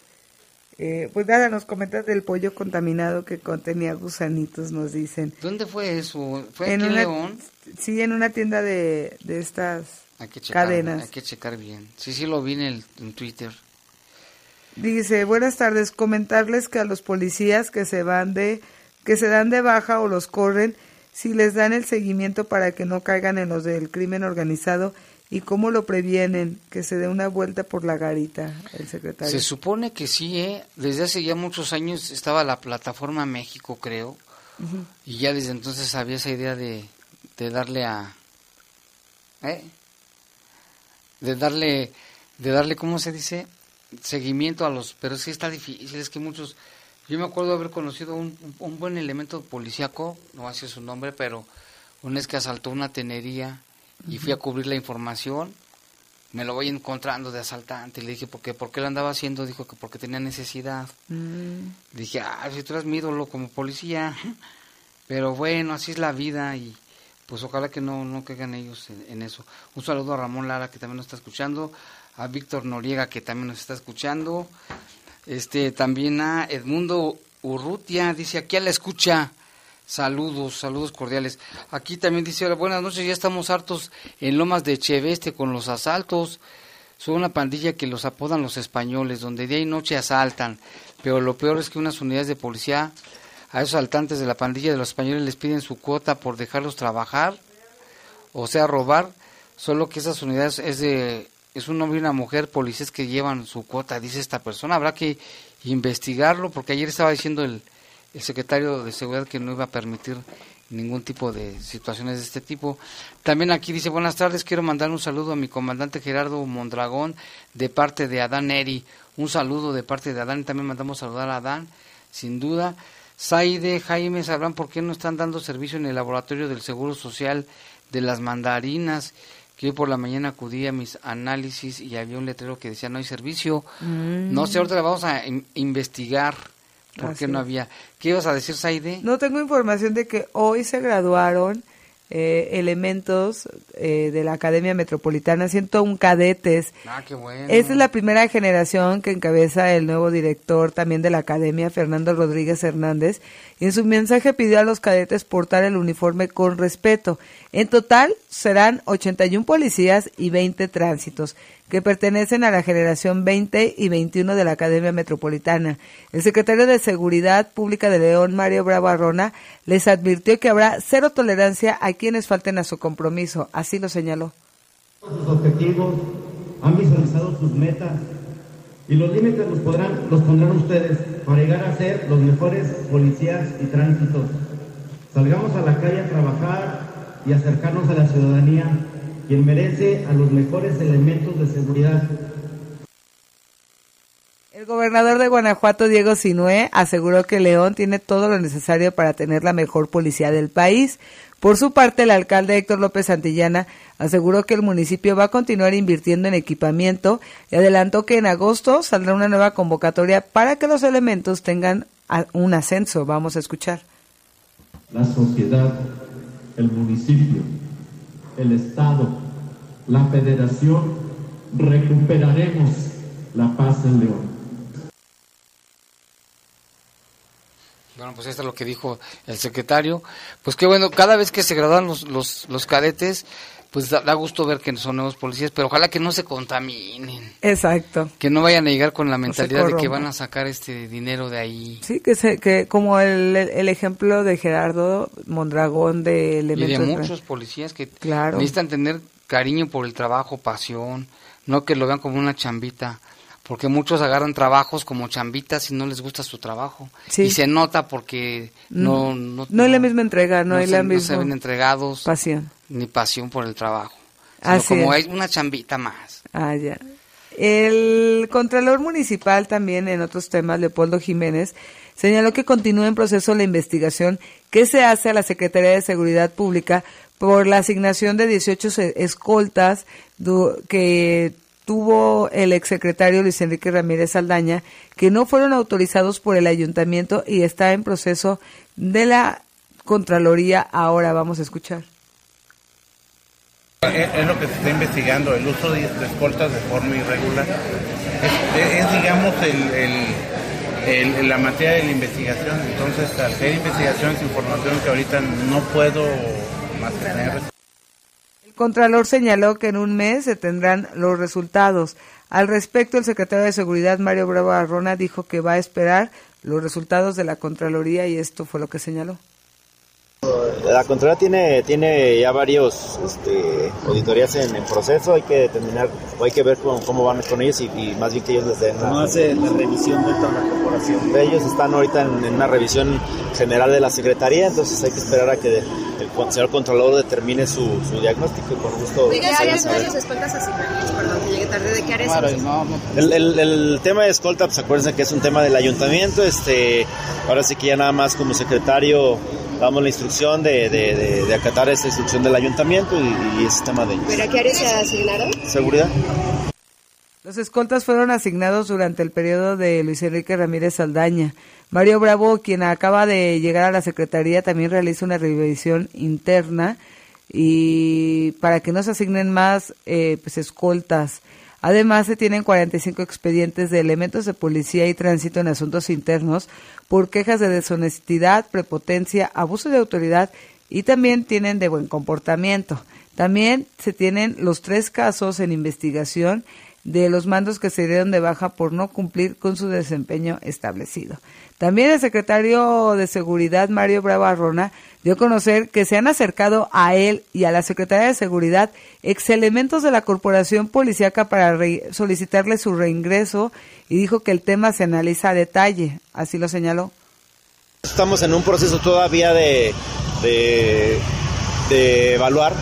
eh, pues nada, nos comentas del pollo contaminado que contenía gusanitos, nos dicen. ¿Dónde fue eso? ¿Fue en aquí en León? Sí, en una tienda de, de estas cadenas. Hay que checar bien. Sí, sí lo vi en, el, en Twitter. Dice, buenas tardes, comentarles que a los policías que se van de, que se dan de baja o los corren, si les dan el seguimiento para que no caigan en los del crimen organizado, ¿Y cómo lo previenen? Que se dé una vuelta por la garita el secretario. Se supone que sí, ¿eh? Desde hace ya muchos años estaba la plataforma México, creo. Y ya desde entonces había esa idea de, de darle a... ¿eh? De darle, de darle, ¿cómo se dice? Seguimiento a los... Pero sí está difícil, es que muchos... Yo me acuerdo haber conocido un, un buen elemento policíaco, no hace su nombre, pero una vez que asaltó una tenería y fui a cubrir la información. Me lo voy encontrando de asaltante. Le dije, ¿por qué, ¿por qué lo andaba haciendo? Dijo que porque tenía necesidad. Mm. Dije, ah, si tú eres mi ídolo como policía. Pero bueno, así es la vida y pues ojalá que no, no caigan ellos en, eso. Un saludo a Ramón Lara que también nos está escuchando, a Víctor Noriega que también nos está escuchando, este también a Edmundo Urrutia, dice aquí a la escucha. Saludos, saludos cordiales. Aquí también dice, buenas noches, ya estamos hartos en Lomas de Cheveste con los asaltos. Son una pandilla que los apodan los españoles, donde día y noche asaltan. Pero lo peor es que unas unidades de policía a esos asaltantes de la pandilla de los españoles les piden su cuota por dejarlos trabajar, o sea, robar. Solo que esas unidades es de es un hombre y una mujer policías que llevan su cuota, dice esta persona. Habrá que investigarlo porque ayer estaba diciendo el el secretario de Seguridad que no iba a permitir ningún tipo de situaciones de este tipo. También aquí dice, buenas tardes, quiero mandar un saludo a mi comandante Gerardo Mondragón de parte de Adán Eri. Un saludo de parte de Adán también mandamos saludar a Adán, sin duda. Saide, Jaime, sabrán por qué no están dando servicio en el laboratorio del Seguro Social de las mandarinas. Que hoy por la mañana acudí a mis análisis y había un letrero que decía no hay servicio. Mm. No sé, ahorita la vamos a in- investigar por Así qué no había. ¿Qué ibas a decir, Saide? No tengo información de que hoy se graduaron eh, elementos eh, de la Academia Metropolitana, 101 cadetes. Ah, qué bueno. Esta es la primera generación que encabeza el nuevo director también de la Academia, Fernando Rodríguez Hernández, y en su mensaje pidió a los cadetes portar el uniforme con respeto. En total serán 81 policías y 20 tránsitos, que pertenecen a la generación 20 y 21 de la Academia Metropolitana. El secretario de Seguridad Pública de León, Mario Bravo Arrona, les advirtió que habrá cero tolerancia a quienes falten a su compromiso. Así lo señaló. sus objetivos, han visualizado sus metas y los límites los, podrán, los pondrán ustedes para llegar a ser los mejores policías y tránsitos. Salgamos a la calle a trabajar y acercarnos a la ciudadanía, quien merece a los mejores elementos de seguridad. El gobernador de Guanajuato, Diego Sinué, aseguró que León tiene todo lo necesario para tener la mejor policía del país. Por su parte, el alcalde Héctor López Santillana aseguró que el municipio va a continuar invirtiendo en equipamiento y adelantó que en agosto saldrá una nueva convocatoria para que los elementos tengan un ascenso. Vamos a escuchar. la sociedad, el municipio, el Estado, la federación, recuperaremos la paz en León. Bueno, pues esto es lo que dijo el secretario. Pues qué bueno, cada vez que se gradúan los, los, los cadetes, pues da, da gusto ver que son nuevos policías, pero ojalá que no se contaminen, Exacto. que no vayan a llegar con la mentalidad de que van a sacar este dinero de ahí. Sí, que, se, que como el, el ejemplo de Gerardo Mondragón de Y de elementos muchos policías que Claro. necesitan tener cariño por el trabajo, pasión, no que lo vean como una chambita, porque muchos agarran trabajos como chambitas y no les gusta su trabajo. Sí. Y se nota porque no, Mm. no, No hay la misma entrega, no hay se, la no misma se ven entregados pasión. Ni pasión por el trabajo. Sino Así como es. hay una chambita más. Ah, ya. El Contralor Municipal también en otros temas, Leopoldo Jiménez, señaló que continúa en proceso la investigación que se hace a la Secretaría de Seguridad Pública por la asignación de 18 se- escoltas que tuvo el exsecretario Luis Enrique Ramírez Saldaña, que no fueron autorizados por el ayuntamiento y está en proceso de la Contraloría. Ahora vamos a escuchar. Es, es lo que se está investigando, el uso de, escoltas de forma irregular. Es, es, digamos, el, el- la materia de la investigación. Entonces, al ser investigación es información que ahorita no puedo más que tener. El Contralor señaló que en un mes se tendrán los resultados. Al respecto, el secretario de Seguridad, Mario Bravo Arrona, dijo que va a esperar los resultados de la Contraloría y esto fue lo que señaló. La Contraloría tiene, tiene ya varios este, auditorías en, en proceso, hay que determinar, o hay que ver cómo, cómo van con ellos y, y más bien que ellos les den ¿Cómo hace la revisión de toda la corporación? Ellos están ahorita en, en una revisión general de la Secretaría, entonces hay que esperar a que el señor Contralor determine su, su diagnóstico y con gusto ¿De qué vamos áreas a ver. son sus escoltas asignadas? Perdón, que llegue tarde. ¿De qué áreas son sus- El, el- el tema de escolta, pues acuérdense que es un tema del ayuntamiento, este, ahora sí que ya nada más como secretario damos la instrucción de, de- de- de acatar esa instrucción del ayuntamiento y, y ese tema de ¿Pero a qué áreas se asignaron? seguridad. Los escoltas fueron asignados durante el periodo de Luis Enrique Ramírez Saldaña. Mario Bravo, quien acaba de llegar a la Secretaría, también realiza una revisión interna y para que no se asignen más eh, pues, escoltas. Además, se tienen 45 expedientes de elementos de policía y tránsito en asuntos internos por quejas de deshonestidad, prepotencia, abuso de autoridad y también tienen de buen comportamiento. También se tienen los tres casos en investigación de los mandos que se dieron de baja por no cumplir con su desempeño establecido. También el secretario de Seguridad, Mario Bravo Arrona, dio a conocer que se han acercado a él y a la Secretaría de Seguridad ex elementos de la Corporación Policiaca para solicitarle su reingreso y dijo que el tema se analiza a detalle. Así lo señaló. Estamos en un proceso todavía de, de evaluar.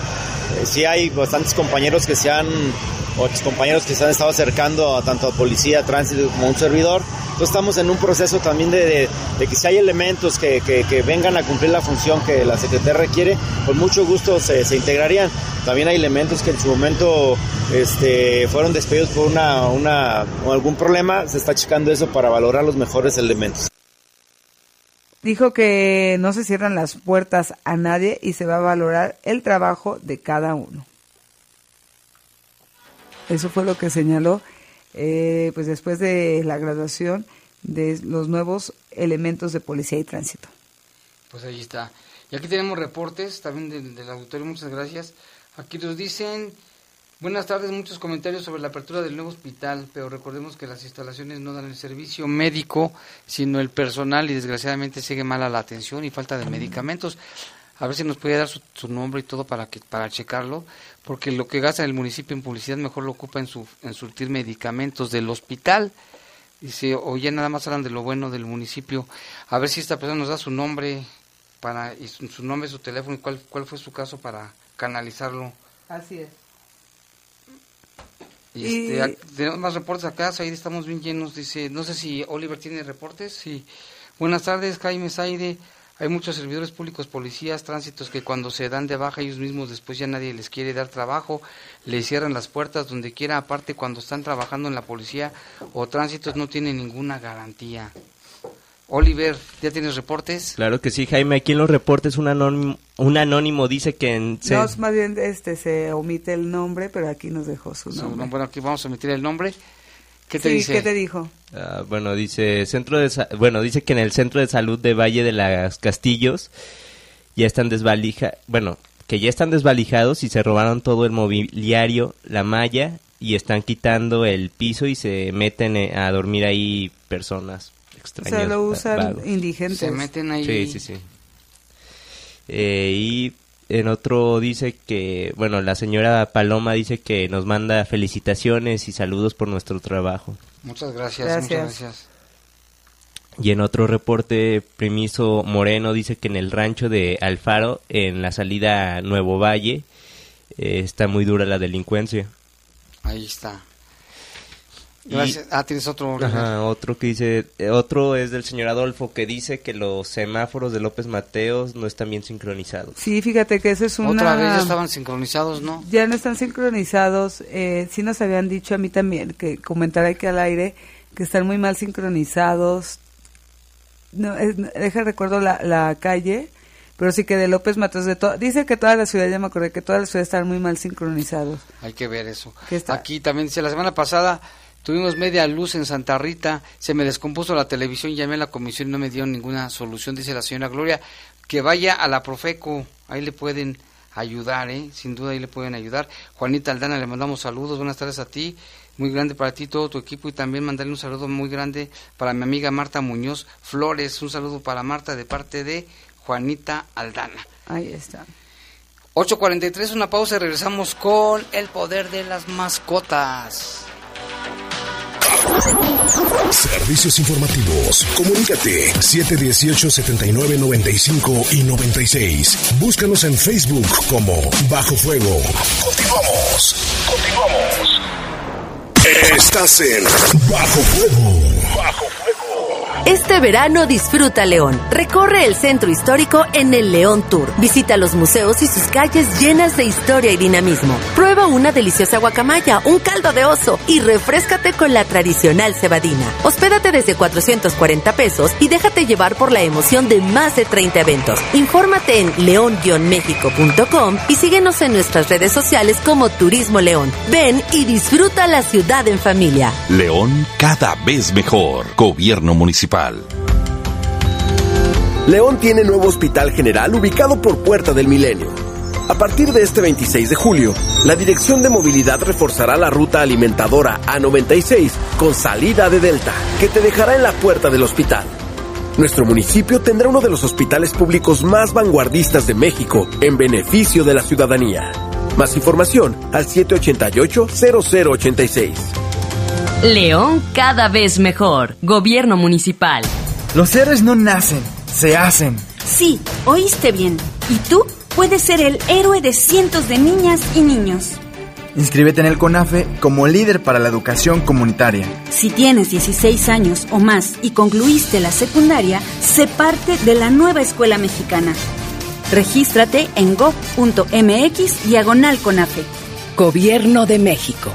Sí hay bastantes compañeros que se han otros compañeros que se han estado acercando a tanto a policía, tránsito como a un servidor. Entonces estamos en un proceso también de, de, que si hay elementos que, que, que, vengan a cumplir la función que la Secretaría requiere, con mucho gusto se, se integrarían. También hay elementos que en su momento este, fueron despedidos por una, una, algún problema, se está checando eso para valorar los mejores elementos. Dijo que no se cierran las puertas a nadie y se va a valorar el trabajo de cada uno. Eso fue lo que señaló eh, pues después de la graduación de los nuevos elementos de policía y tránsito. Pues ahí está. Y aquí tenemos reportes también del, del auditorio, muchas gracias. Aquí nos dicen, buenas tardes, muchos comentarios sobre la apertura del nuevo hospital, pero recordemos que las instalaciones no dan el servicio médico, sino el personal y desgraciadamente sigue mala la atención y falta de medicamentos. A ver si nos puede dar su, nombre y todo para que para checarlo, porque lo que gasta el municipio en publicidad mejor lo ocupa en, su, en surtir medicamentos del hospital. Dice, oye, nada más hablan de lo bueno del municipio. A ver si esta persona nos da su nombre para y su, su nombre, su teléfono y cuál, cuál fue su caso para canalizarlo. Así es. Y, y... Este, tenemos más reportes acá, ahí estamos bien llenos. Dice, no sé si Oliver tiene reportes. Sí. Buenas tardes, Jaime Saide. Hay muchos servidores públicos, policías, tránsitos que cuando se dan de baja ellos mismos después ya nadie les quiere dar trabajo, les cierran las puertas donde quiera, aparte cuando están trabajando en la policía o tránsitos no tienen ninguna garantía. Oliver, ¿ya tienes reportes? Claro que sí, Jaime. Aquí en los reportes un anónimo, un anónimo dice que en... No, más bien este, se omite el nombre, pero aquí nos dejó su nombre. Bueno, aquí vamos a omitir el nombre. ¿Qué te sí, dice? ¿qué te dijo? Uh, bueno, dice centro de bueno, dice que en el centro de salud de Valle de las Castillos ya están desvalija, bueno, que ya están desvalijados y se robaron todo el mobiliario, la malla y están quitando el piso y se meten eh, a dormir ahí personas extrañas. O sea, lo usan vagos. indigentes. Se meten ahí. Sí, sí, sí. Eh, y en otro dice que, bueno, la señora Paloma dice que nos manda felicitaciones y saludos por nuestro trabajo. Muchas gracias, gracias. muchas gracias. Y en otro reporte, Primiso Moreno dice que en el rancho de Alfaro, en la salida Nuevo Valle, eh, está muy dura la delincuencia. Ahí está. Gracias. ah, tienes otro. Ajá, otro que dice, eh, otro es del señor Adolfo que dice que los semáforos de López Mateos no están bien sincronizados. Sí, fíjate que eso es una... Otra vez ya estaban sincronizados, ¿no? Ya no están sincronizados. Eh, sí nos habían dicho a mí también que comentar aquí al aire que están muy mal sincronizados. No, es, deja recuerdo la, la calle, pero sí que de López Mateos de todo dice que toda la ciudad ya me acordé que toda la ciudad están muy mal sincronizados. Hay que ver eso. Aquí también dice la semana pasada Tuvimos media luz en Santa Rita, se me descompuso la televisión, llamé a la comisión y no me dieron ninguna solución, dice la señora Gloria, que vaya a la Profeco, ahí le pueden ayudar, ¿eh? sin duda ahí le pueden ayudar. Juanita Aldana, le mandamos saludos, buenas tardes a ti, muy grande para ti, todo tu equipo y también mandarle un saludo muy grande para mi amiga Marta Muñoz Flores, un saludo para Marta de parte de Juanita Aldana. Ahí está. 8.43, una pausa y regresamos con el poder de las mascotas. Servicios informativos. Comunícate 718-7995 y 96. Búscanos en Facebook como Bajo Fuego. Continuamos. Continuamos. Estás en Bajo Fuego. Bajo Fuego. Este verano disfruta León. Recorre el centro histórico en el León Tour. Visita los museos y sus calles llenas de historia y dinamismo. Prueba una deliciosa guacamaya, un caldo de oso y refrescate con la tradicional cebadina. Hospédate desde 440 pesos y déjate llevar por la emoción de más de 30 eventos. Infórmate en león-méxico.com y síguenos en nuestras redes sociales como Turismo León. Ven y disfruta la ciudad en familia. León cada vez mejor. Gobierno Municipal. León tiene nuevo hospital general ubicado por Puerta del Milenio. A partir de este 26 de julio, la Dirección de Movilidad reforzará la ruta alimentadora A96 con salida de Delta, que te dejará en la puerta del hospital. Nuestro municipio tendrá uno de los hospitales públicos más vanguardistas de México en beneficio de la ciudadanía. Más información al 788-0086. León cada vez mejor. Gobierno municipal. Los héroes no nacen, se hacen. Sí, oíste bien. ¿Y tú? Puedes ser el héroe de cientos de niñas y niños. Inscríbete en el CONAFE como líder para la educación comunitaria. Si tienes 16 años o más y concluiste la secundaria, sé parte de la nueva escuela mexicana. Regístrate en go.mx diagonal CONAFE. Gobierno de México.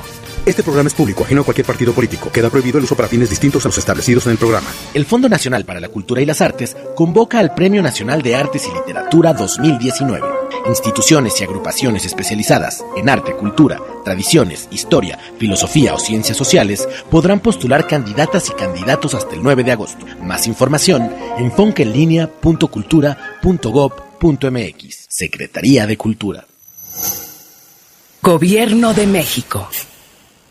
Este programa es público, ajeno a cualquier partido político. Queda prohibido el uso para fines distintos a los establecidos en el programa. El Fondo Nacional para la Cultura y las Artes convoca al Premio Nacional de Artes y Literatura 2019. Instituciones y agrupaciones especializadas en arte, cultura, tradiciones, historia, filosofía o ciencias sociales podrán postular candidatas y candidatos hasta el 9 de agosto. Más información en foncaenlinea.cultura.gov.mx. Secretaría de Cultura. Gobierno de México.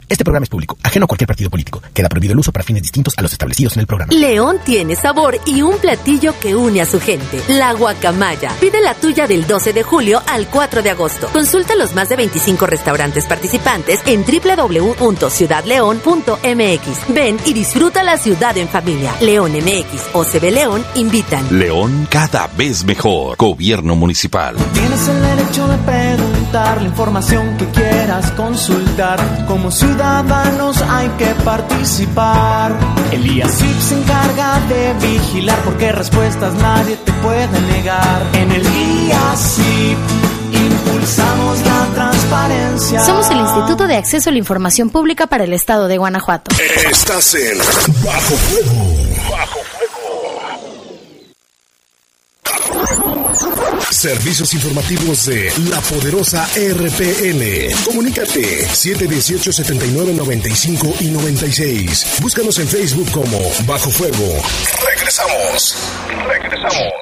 Este programa es público, ajeno a cualquier partido político. Queda prohibido el uso para fines distintos a los establecidos en el programa. León tiene sabor y un platillo que une a su gente. La guacamaya. Pide la tuya del 12 de julio al 4 de agosto. Consulta los más de 25 restaurantes participantes en www.ciudadleón.mx. Ven y disfruta la ciudad en familia. León MX o CB León invitan. León cada vez mejor. Gobierno municipal. Tienes el derecho de preguntar la información que quieras consultar. Como ciudadanos hay que participar. El IACIP se encarga de vigilar porque respuestas nadie te puede negar. En el IACIP impulsamos la transparencia. Somos el Instituto de Acceso a la Información Pública para el Estado de Guanajuato. Estás en Bajo Fuego. Bajo Servicios informativos de la poderosa RPN. Comunícate 718-7995 y 96. Búscanos en Facebook como Bajo Fuego. Regresamos. Regresamos.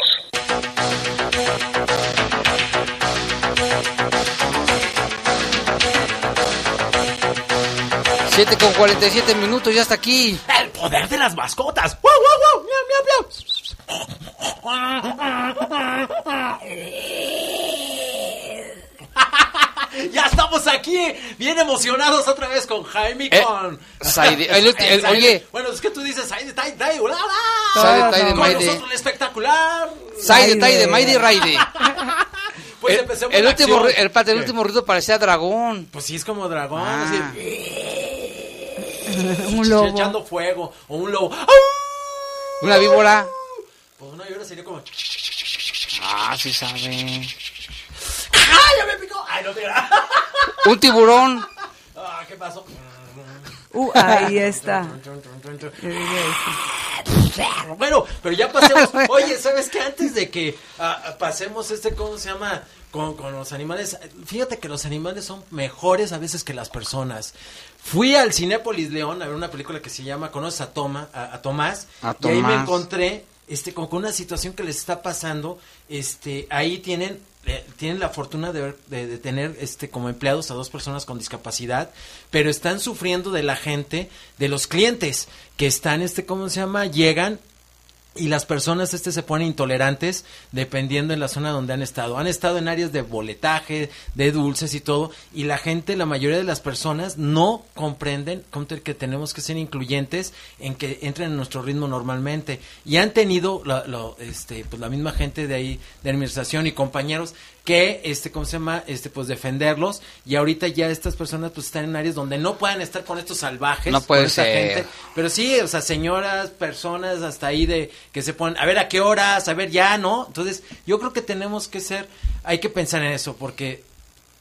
Siete con 47 minutos, ya está aquí. El poder de las mascotas. ¡Wow, wow, wow! ¡Miau, miau, miau! Ya estamos aquí, bien emocionados otra vez con Jaime Eh, con. Saide, el ulti- el- oye. Bueno, es que tú dices Saide, Tai, Tai. Saide, Taide, Con Maide. nosotros el espectacular. Saide, Taide, Maide, Raide. Pues empecemos el último, acción. el, el último ruido parecía dragón. Pues sí, es como dragón. Ah. así, Un lobo. Echando fuego. O un lobo. ¡Au! Una víbora. Una víbora sería como. Ah, sí sabe. ¡Ah, ya me picó! ¡Ay, no te Un tiburón. Ah, ¿qué pasó? Uh, ahí está. Bueno, pero ya pasemos. Oye, ¿sabes qué? Antes de que ah, ah, pasemos este, ¿cómo se llama? Con, con los animales. Fíjate que los animales son mejores a veces que las personas. Fui al Cinépolis León a ver una película que se llama Conoces a Toma, a, a Tomás. A Y ahí me Tomás. encontré este, con, una situación que les está pasando. Este, ahí tienen eh, tienen la fortuna de, de- de tener este como empleados a dos personas con discapacidad, pero están sufriendo de la gente, de los clientes que están, este, ¿cómo se llama? Llegan y las personas este se ponen intolerantes dependiendo en la zona donde han estado. Han estado en áreas de boletaje, de dulces y todo, y la gente, la mayoría de las personas no comprenden que tenemos que ser incluyentes en que entren en nuestro ritmo normalmente. Y han tenido la, lo- este, pues la misma gente de ahí, de administración y compañeros que este cómo se llama este pues defenderlos y ahorita ya estas personas pues están en áreas donde no puedan estar con estos salvajes No puede con esta ser. gente pero sí, o sea, señoras, personas hasta ahí de que se ponen, a ver a qué horas, a ver ya, ¿no? Entonces, yo creo que tenemos que ser, hay que pensar en eso, porque,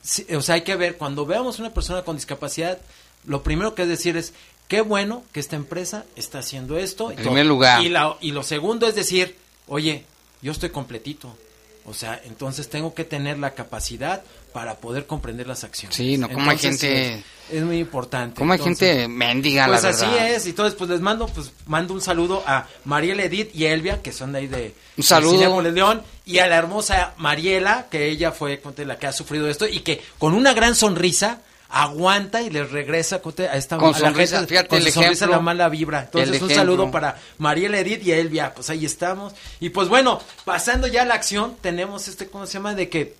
sí, o sea, hay que ver, cuando veamos una persona con discapacidad, lo primero que es decir es, qué bueno que esta empresa está haciendo esto. y En primer lugar. Y, la- y lo segundo es decir, oye, yo estoy completito. O sea, entonces tengo que tener la capacidad para poder comprender las acciones. Sí, no, como hay gente- Es, es muy importante. Como hay Entonces, gente mendiga, pues la así verdad. es, y entonces pues les mando, pues mando un saludo a Mariela Edith y Elvia, que son de ahí de Un saludo. de León, y a la hermosa Mariela, que ella fue la que ha sufrido esto, y que con una gran sonrisa aguanta y les regresa a esta Con a la sonrisa, gente, fíjate con el ejemplo. la mala vibra. Entonces un saludo para Mariela Edith y Elvia, pues ahí estamos. Y pues bueno, pasando ya a la acción, tenemos este, ¿cómo se llama? De que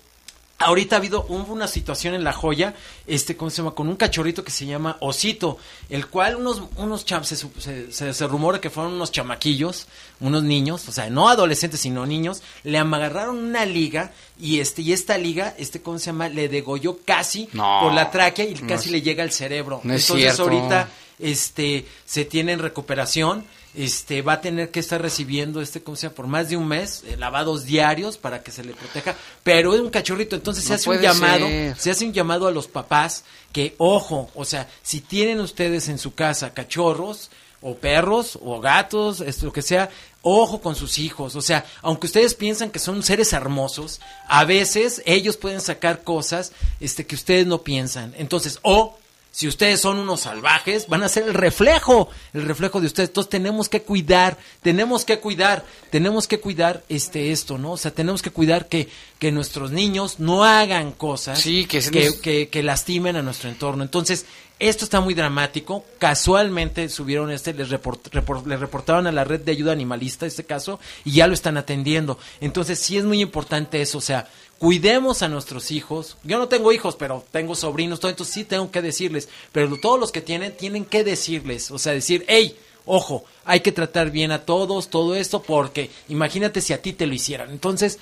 Ahorita ha habido hubo una situación en La Joya, este, ¿cómo se llama? Con un cachorrito que se llama Osito, el cual unos, unos cham, se, se, se, se rumora que fueron unos chamaquillos, unos niños, o sea, no adolescentes, sino niños, le agarraron una liga y este, y esta liga, este, ¿cómo se llama? Le degolló casi No. por la tráquea y No casi es- le llega al cerebro. No es Entonces ahorita, este, se tiene en recuperación, este, va a tener que estar recibiendo, este, ¿cómo se llama? Por más de un mes, eh, lavados diarios para que se le proteja, pero es un cachorrito, entonces se hace un llamado, ser. se hace un llamado a los papás que, ojo, o sea, si tienen ustedes en su casa cachorros, o perros, o gatos, esto, lo que sea, ojo con sus hijos. O sea, aunque ustedes piensan que son seres hermosos, a veces ellos pueden sacar cosas este, que ustedes no piensan. Entonces, o si ustedes son unos salvajes, van a ser el reflejo, el reflejo de ustedes. Entonces tenemos que cuidar, tenemos que cuidar, tenemos que cuidar este esto, ¿no? O sea, tenemos que cuidar que, que nuestros niños no hagan cosas Sí, que que, nos- que- que lastimen a nuestro entorno. Entonces, esto está muy dramático. Casualmente subieron este, les, report- report- les reportaron a la red de ayuda animalista este caso y ya lo están atendiendo. Entonces, sí es muy importante eso. O sea, cuidemos a nuestros hijos. Yo no tengo hijos, pero tengo sobrinos, todo, entonces sí tengo que decirles. Pero todos los que tienen, tienen que decirles. O sea, decir, hey, ojo, hay que tratar bien a todos, todo esto, porque imagínate si a ti te lo hicieran. Entonces,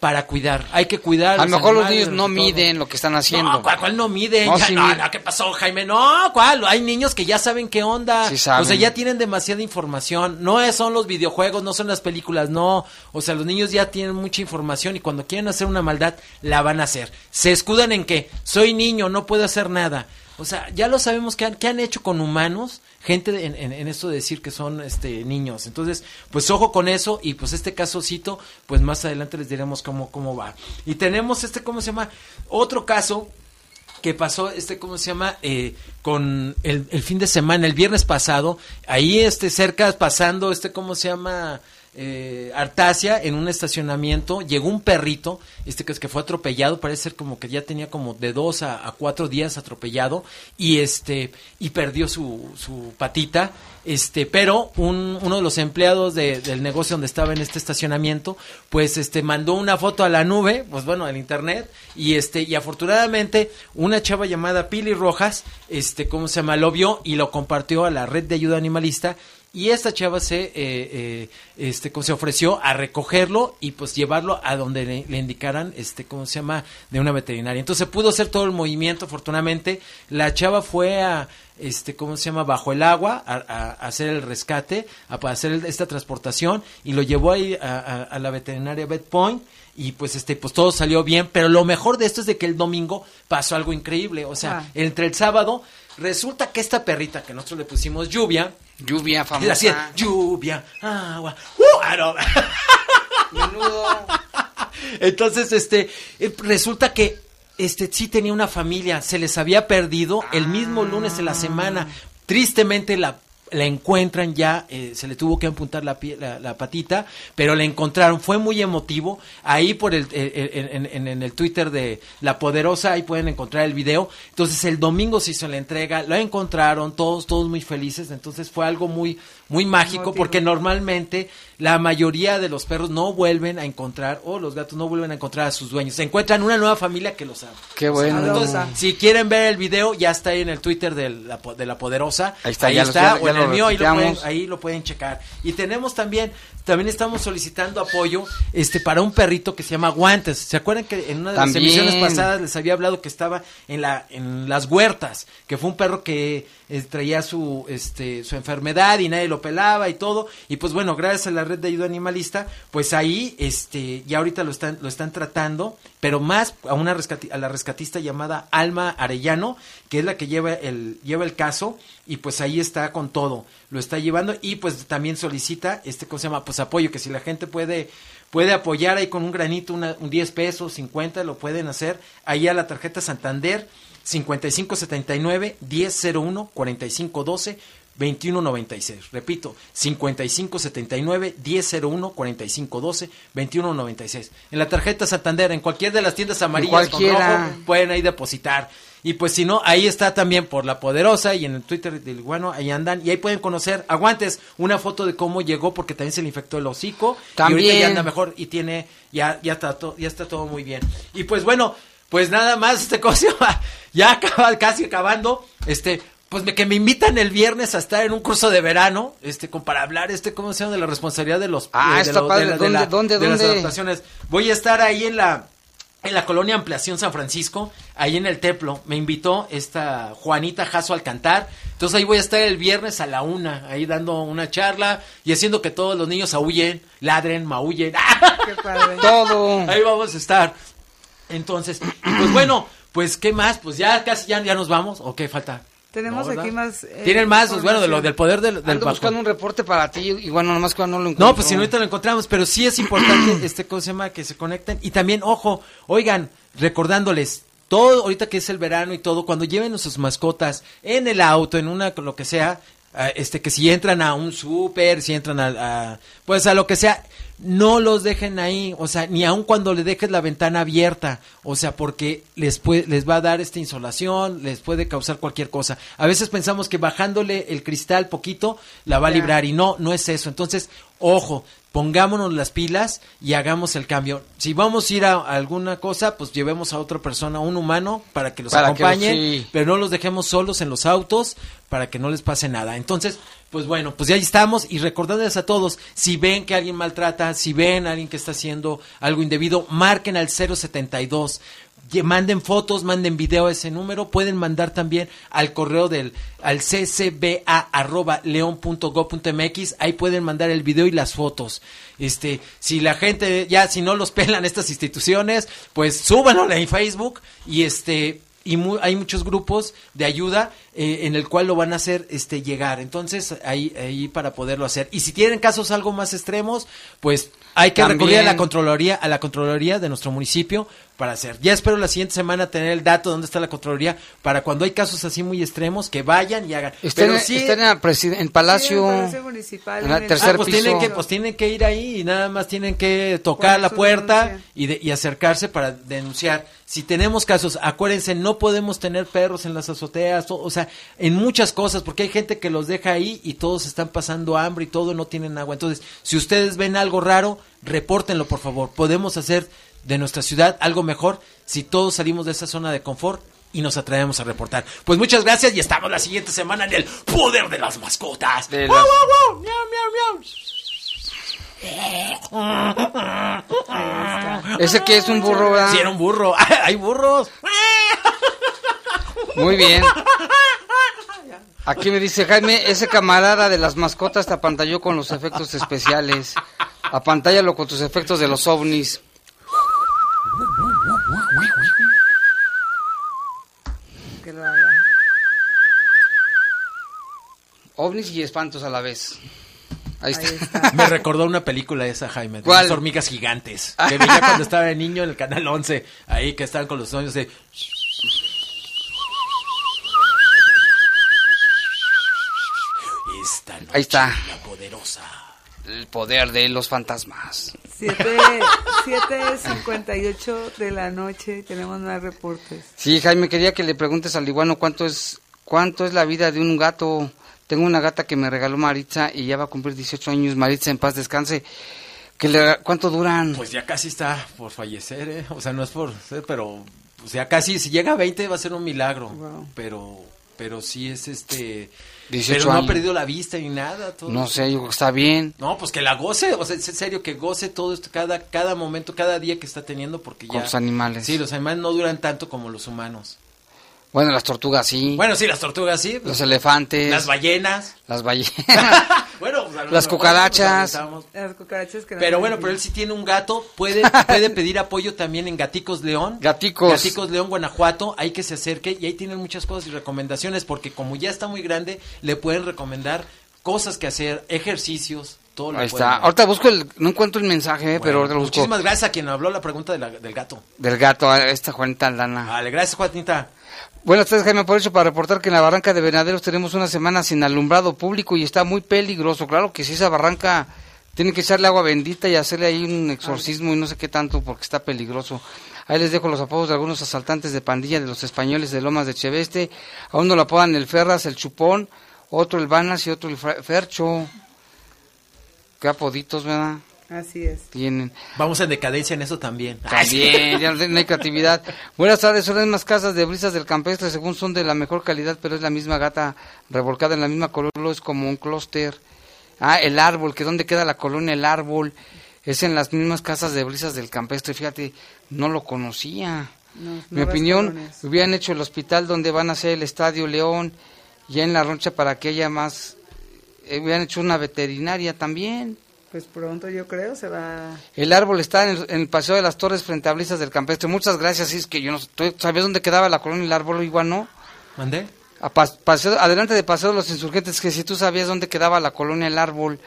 para cuidar, hay que cuidar. A lo mejor los niños no todo. miden lo que están haciendo. No, ¿cuál, cuál no mide? No, Ya, sí no, mide. no, ¿qué pasó, Jaime? No, ¿cuál? Hay niños que ya saben qué onda. Sí saben. O sea, ya tienen demasiada información. No es- son los videojuegos, no son las películas, no. O sea, los niños ya tienen mucha información y cuando quieren hacer una maldad, la van a hacer. Se escudan en que soy niño, no puedo hacer nada. O sea, ya lo sabemos que han, que han hecho con humanos, gente en- en esto de decir que son este niños. Entonces, pues ojo con eso y pues este casocito, pues más adelante les diremos cómo, cómo va. Y tenemos este, ¿cómo se llama? Otro caso que pasó, este, ¿cómo se llama? Eh, con el, el fin de semana, el viernes pasado, ahí, este, cerca, pasando, este, ¿cómo se llama? Eh, Artasia, en un estacionamiento, llegó un perrito, este, que, fue atropellado, parece ser como que ya tenía como de dos a, cuatro días atropellado, y este, y perdió su, su patita, este, pero un, uno de los empleados de- del negocio donde estaba en este estacionamiento, pues este mandó una foto a la nube, pues bueno, al internet, y este, y afortunadamente una chava llamada Pili Rojas, este, ¿cómo se llama? Lo vio y lo compartió a la red de ayuda animalista. Y esta chava se, eh, eh, este, ¿cómo se ofreció a recogerlo y pues llevarlo a donde le, le indicaran, este, ¿cómo se llama? De una veterinaria. Entonces pudo hacer todo el movimiento, afortunadamente. La chava fue a, este, ¿cómo se llama? Bajo el agua a, a- a hacer el rescate, a, a hacer esta transportación y lo llevó ahí a, la veterinaria Vet Point y pues este pues todo salió bien, pero lo mejor de esto es de que el domingo pasó algo increíble, o sea, Ah. entre el sábado resulta que esta perrita que nosotros le pusimos lluvia, lluvia le hacía famosa. lluvia, agua, ¡uh! ah, no. Entonces, este, eh, resulta que este sí tenía una familia, se les había perdido el mismo lunes de la semana. Tristemente la la encuentran ya, eh, se le tuvo que amputar la, pie- la, patita, pero la encontraron, fue muy emotivo, ahí por el, en, en- en el Twitter de La Poderosa, ahí pueden encontrar el video, entonces el domingo se hizo la entrega, la encontraron, todos, todos muy felices, entonces fue algo muy, muy mágico, porque normalmente la mayoría de los perros no vuelven a encontrar, o los gatos no vuelven a encontrar a sus dueños, se encuentran una nueva familia que los ama. Qué bueno. Entonces, si quieren ver el video, ya está ahí en el Twitter de la, po- de la Poderosa. Ahí está, ya lo- ya- o en el mío, ahí lo, pueden, ahí lo pueden checar. Y tenemos también, también estamos solicitando apoyo este para un perrito que se llama Guantes. ¿Se acuerdan que en una de También. las emisiones pasadas les había hablado que estaba en la en las huertas, que fue un perro que eh, traía su este su enfermedad y nadie lo pelaba y todo. Y pues bueno, gracias a la red de ayuda animalista, pues ahí este ya ahorita lo están lo están tratando, pero más a una rescati- a la rescatista llamada Alma Arellano, que es la que lleva el lleva el caso y pues ahí está con todo, lo está llevando y pues también solicita este cosa se llama pues apoyo que si la gente puede puede apoyar ahí con un granito, una, un 10 pesos, 50, lo pueden hacer ahí a la tarjeta Santander 5579 1001 4512 2196. Repito, 5579 1001 4512 2196. En la tarjeta Santander, en cualquier de las tiendas amarillas con rojo, pueden ahí depositar. Y pues si no, ahí está también por La Poderosa y en el Twitter del Iguano, ahí andan. Y ahí pueden conocer, aguantes, una foto de cómo llegó porque también se le infectó el hocico. Y ahorita También. ya anda mejor y tiene, ya, ya, está, to- ya está todo muy bien. Y pues bueno, pues nada más, este cosa, ya acaba, casi acabando, este... Pues me, que me invitan el viernes a estar en un curso de verano, este, con, para hablar, este, ¿cómo se llama? De la responsabilidad de los, Ah, eh, de lo- padre. de la- de ¿Dónde, la- dónde, de las dónde? adaptaciones. Voy a estar ahí en la en la colonia Ampliación San Francisco, ahí en el templo. Me invitó esta Juanita Jasso al cantar. Entonces ahí voy a estar el viernes a la una, ahí dando una charla y haciendo que todos los niños aúllen, ladren, maullen. Todo. Ahí vamos a estar. Entonces, pues bueno, pues qué más, pues ya casi ya, ya nos vamos o qué falta. Tenemos aquí más. eh, Tienen más, pues bueno, de lo del poder del, del Ando buscando un reporte para ti y bueno, nomás cuando no lo encuentro. No, pues si no ahorita lo encontramos, pero sí es importante este llama que se conecten y también ojo, oigan, recordándoles todo ahorita que es el verano y todo, cuando lleven a sus mascotas en el auto, en una lo que sea, este que si entran a un súper, si entran a, a- pues a lo que sea, no los dejen ahí, o sea, ni aun cuando le dejes la ventana abierta, o sea, porque les puede, les va a dar esta insolación, les puede causar cualquier cosa. A veces pensamos que bajándole el cristal poquito la va a librar y no, no es eso. Entonces, ojo, pongámonos las pilas y hagamos el cambio. Si vamos a ir a, a alguna cosa, pues llevemos a otra persona, a un humano, para que los Para que acompañe, sí. pero no los dejemos solos en los autos para que no les pase nada. Entonces, pues bueno, pues ya estamos y recordándoles a todos, si ven que alguien maltrata, si ven a alguien que está haciendo algo indebido, marquen al 072. Manden fotos, manden video a ese número, pueden mandar también al correo del al ccba@leon.gov.mx, ahí pueden mandar el video y las fotos. Este, si la gente ya si no los pelan estas instituciones, pues súbanlo en Facebook y este y mu- hay muchos grupos de ayuda eh, en el cual lo van a hacer este llegar entonces ahí ahí para poderlo hacer y si tienen casos algo más extremos pues hay que También. recurrir a la controloría a la controloría de nuestro municipio para hacer ya espero la siguiente semana tener el dato de dónde está la controloría para cuando hay casos así muy extremos que vayan y hagan Está, pero en, sí está en el presiden- en Palacio. Sí, en Palacio Municipal, en el tercer Ah, pues piso. tienen que pues tienen que ir ahí y nada más tienen que tocar la puerta y, de- y acercarse para denunciar. Si tenemos casos, acuérdense, no podemos tener perros en las azoteas, o, o sea, en muchas cosas, porque hay gente que los deja ahí y todos están pasando hambre y todo, no tienen agua. Entonces, si ustedes ven algo raro, repórtenlo, por favor. Podemos hacer de nuestra ciudad algo mejor si todos salimos de esa zona de confort y nos atrevemos a reportar. Pues muchas gracias y estamos la siguiente semana en el poder de las mascotas. De ¡Wow, las- wow, wow! ¡Miau, miau, miau! Ese que es un burro, ¿verdad? Sí, era un burro. Hay burros. Muy bien. Aquí me dice Jaime, ese camarada de las mascotas te apantalló con los efectos especiales. Apantállalo con tus efectos de los ovnis. Que lo haga. Ovnis y espantos a la vez. Ahí está. Me recordó una película esa, Jaime, de ¿Cuál? unas hormigas gigantes. Que veía cuando estaba de niño en el canal 11. Ahí que estaban con los sueños de. Esta noche, Ahí está. La poderosa. El poder de los fantasmas. 7.58 de la noche, tenemos más reportes. Sí, Jaime, quería que le preguntes al iguano cuánto es cuánto es la vida de un gato. Tengo una gata que me regaló Maritza y ya va a cumplir 18 años. Maritza, en paz descanse. Que le, ¿Cuánto duran? Pues ya casi está por fallecer, ¿eh? O sea, no es por ser, pero. O sea, casi, si llega a 20 va a ser un milagro. Pero. Pero sí es este. 18 pero no años. ha perdido la vista ni nada. todo. No sé, yo está bien. No, pues que la goce, o sea, es en serio que goce todo esto, cada, cada momento, cada día que está teniendo, porque ya... Con los animales. Sí, los animales no duran tanto como los humanos. Bueno, las tortugas sí. Bueno, sí, las tortugas sí. pues, los elefantes. Las ballenas. Las ballenas. bueno, pues, a lo Las mejor, cucarachas. pues, aventamos. Las cucarachas que no Pero bueno, pero él sí tiene un gato, puede, puede pedir apoyo también en Gaticos León. Gaticos. Gaticos León, Guanajuato, hay que se acerque y ahí tienen muchas cosas y recomendaciones porque como ya está muy grande, le pueden recomendar cosas que hacer, ejercicios, todo lo Ahí está. Ahorita busco el... No encuentro el mensaje, eh, pero ahorita lo busco. Muchísimas gracias a quien habló la pregunta de la- del gato. Del gato, a esta Juanita Aldana. Vale, gracias Juanita. Buenas tardes, Jaime Por eso para reportar que en la barranca de Venaderos tenemos una semana sin alumbrado público y está muy peligroso. Claro que si esa barranca tiene que echarle agua bendita y hacerle ahí un exorcismo y no sé qué tanto porque está peligroso. Ahí les dejo los apodos de algunos asaltantes de pandilla de los españoles de Lomas de Cheveste. A uno lo apodan el Ferras, el Chupón, otro el Vanas y otro el Fercho. Qué apoditos, ¿verdad? Así es. Tienen. Vamos en decadencia en eso también. También, ya no hay creatividad. Buenas tardes, son las mismas casas de brisas del campestre, según son de la mejor calidad, pero es la misma gata revolcada en la misma color, es como un clúster. Ah, el árbol, que dónde queda la colonia El Árbol, es en las mismas casas de brisas del campestre, fíjate, no lo conocía. Mi opinión, hubieran hecho el hospital donde van a hacer el Estadio León, ya en la roncha para que haya más, eh, hubieran hecho una veterinaria también. Pues pronto yo creo se va. El árbol está en el, Paseo de las Torres frente a Brisas del Campestre. Muchas gracias. es que yo no ¿Sabías dónde quedaba la colonia el árbol? Igual no. ¿Mandé? adelante de Paseo de los Insurgentes, que si tú sabías dónde quedaba la colonia el árbol.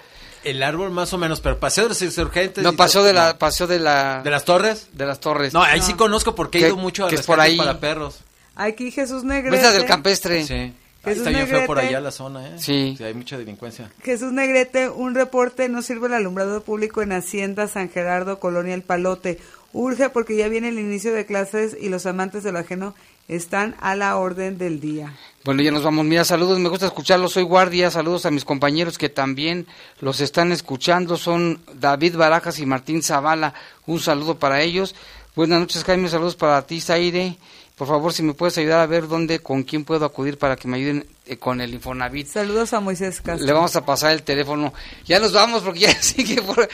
El árbol más o menos, pero Paseo de los Insurgentes. No, paseo de la, paseo de la. ¿De las Torres? De las Torres. No, ahí sí conozco porque he ido mucho a que es por ahí. para perros. Aquí Jesús Negrete. Brisas del Campestre. Sí. Jesús está Negrete, por allá la zona, ¿eh? Sí. Hay mucha delincuencia. Jesús Negrete, un reporte no sirve el alumbrado público en Hacienda San Gerardo, Colonia El Palote. Urge porque ya viene el inicio de clases y los amantes del ajeno están a la orden del día. Bueno, ya nos vamos. Mira, saludos, me gusta escucharlos. Soy guardia. Saludos a mis compañeros que también los están escuchando. Son David Barajas y Martín Zavala. Un saludo para ellos. Buenas noches, Jaime. Saludos para ti, Zaire. Por favor, si me puedes ayudar a ver dónde, con quién puedo acudir para que me ayuden eh, con el Infonavit. Saludos a Moisés Castro. Le vamos a pasar el teléfono. Ya nos vamos porque ya sigue por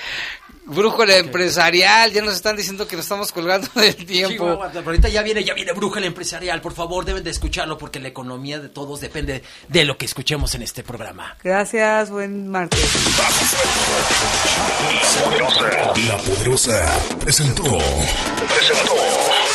Brújula empresarial, ya nos están diciendo que nos estamos colgando del tiempo. pero ahorita ya viene, ya viene Brújula empresarial, por favor, deben de escucharlo porque la economía de todos depende de lo que escuchemos en este programa. Gracias, buen martes. La poderosa presentó, presentó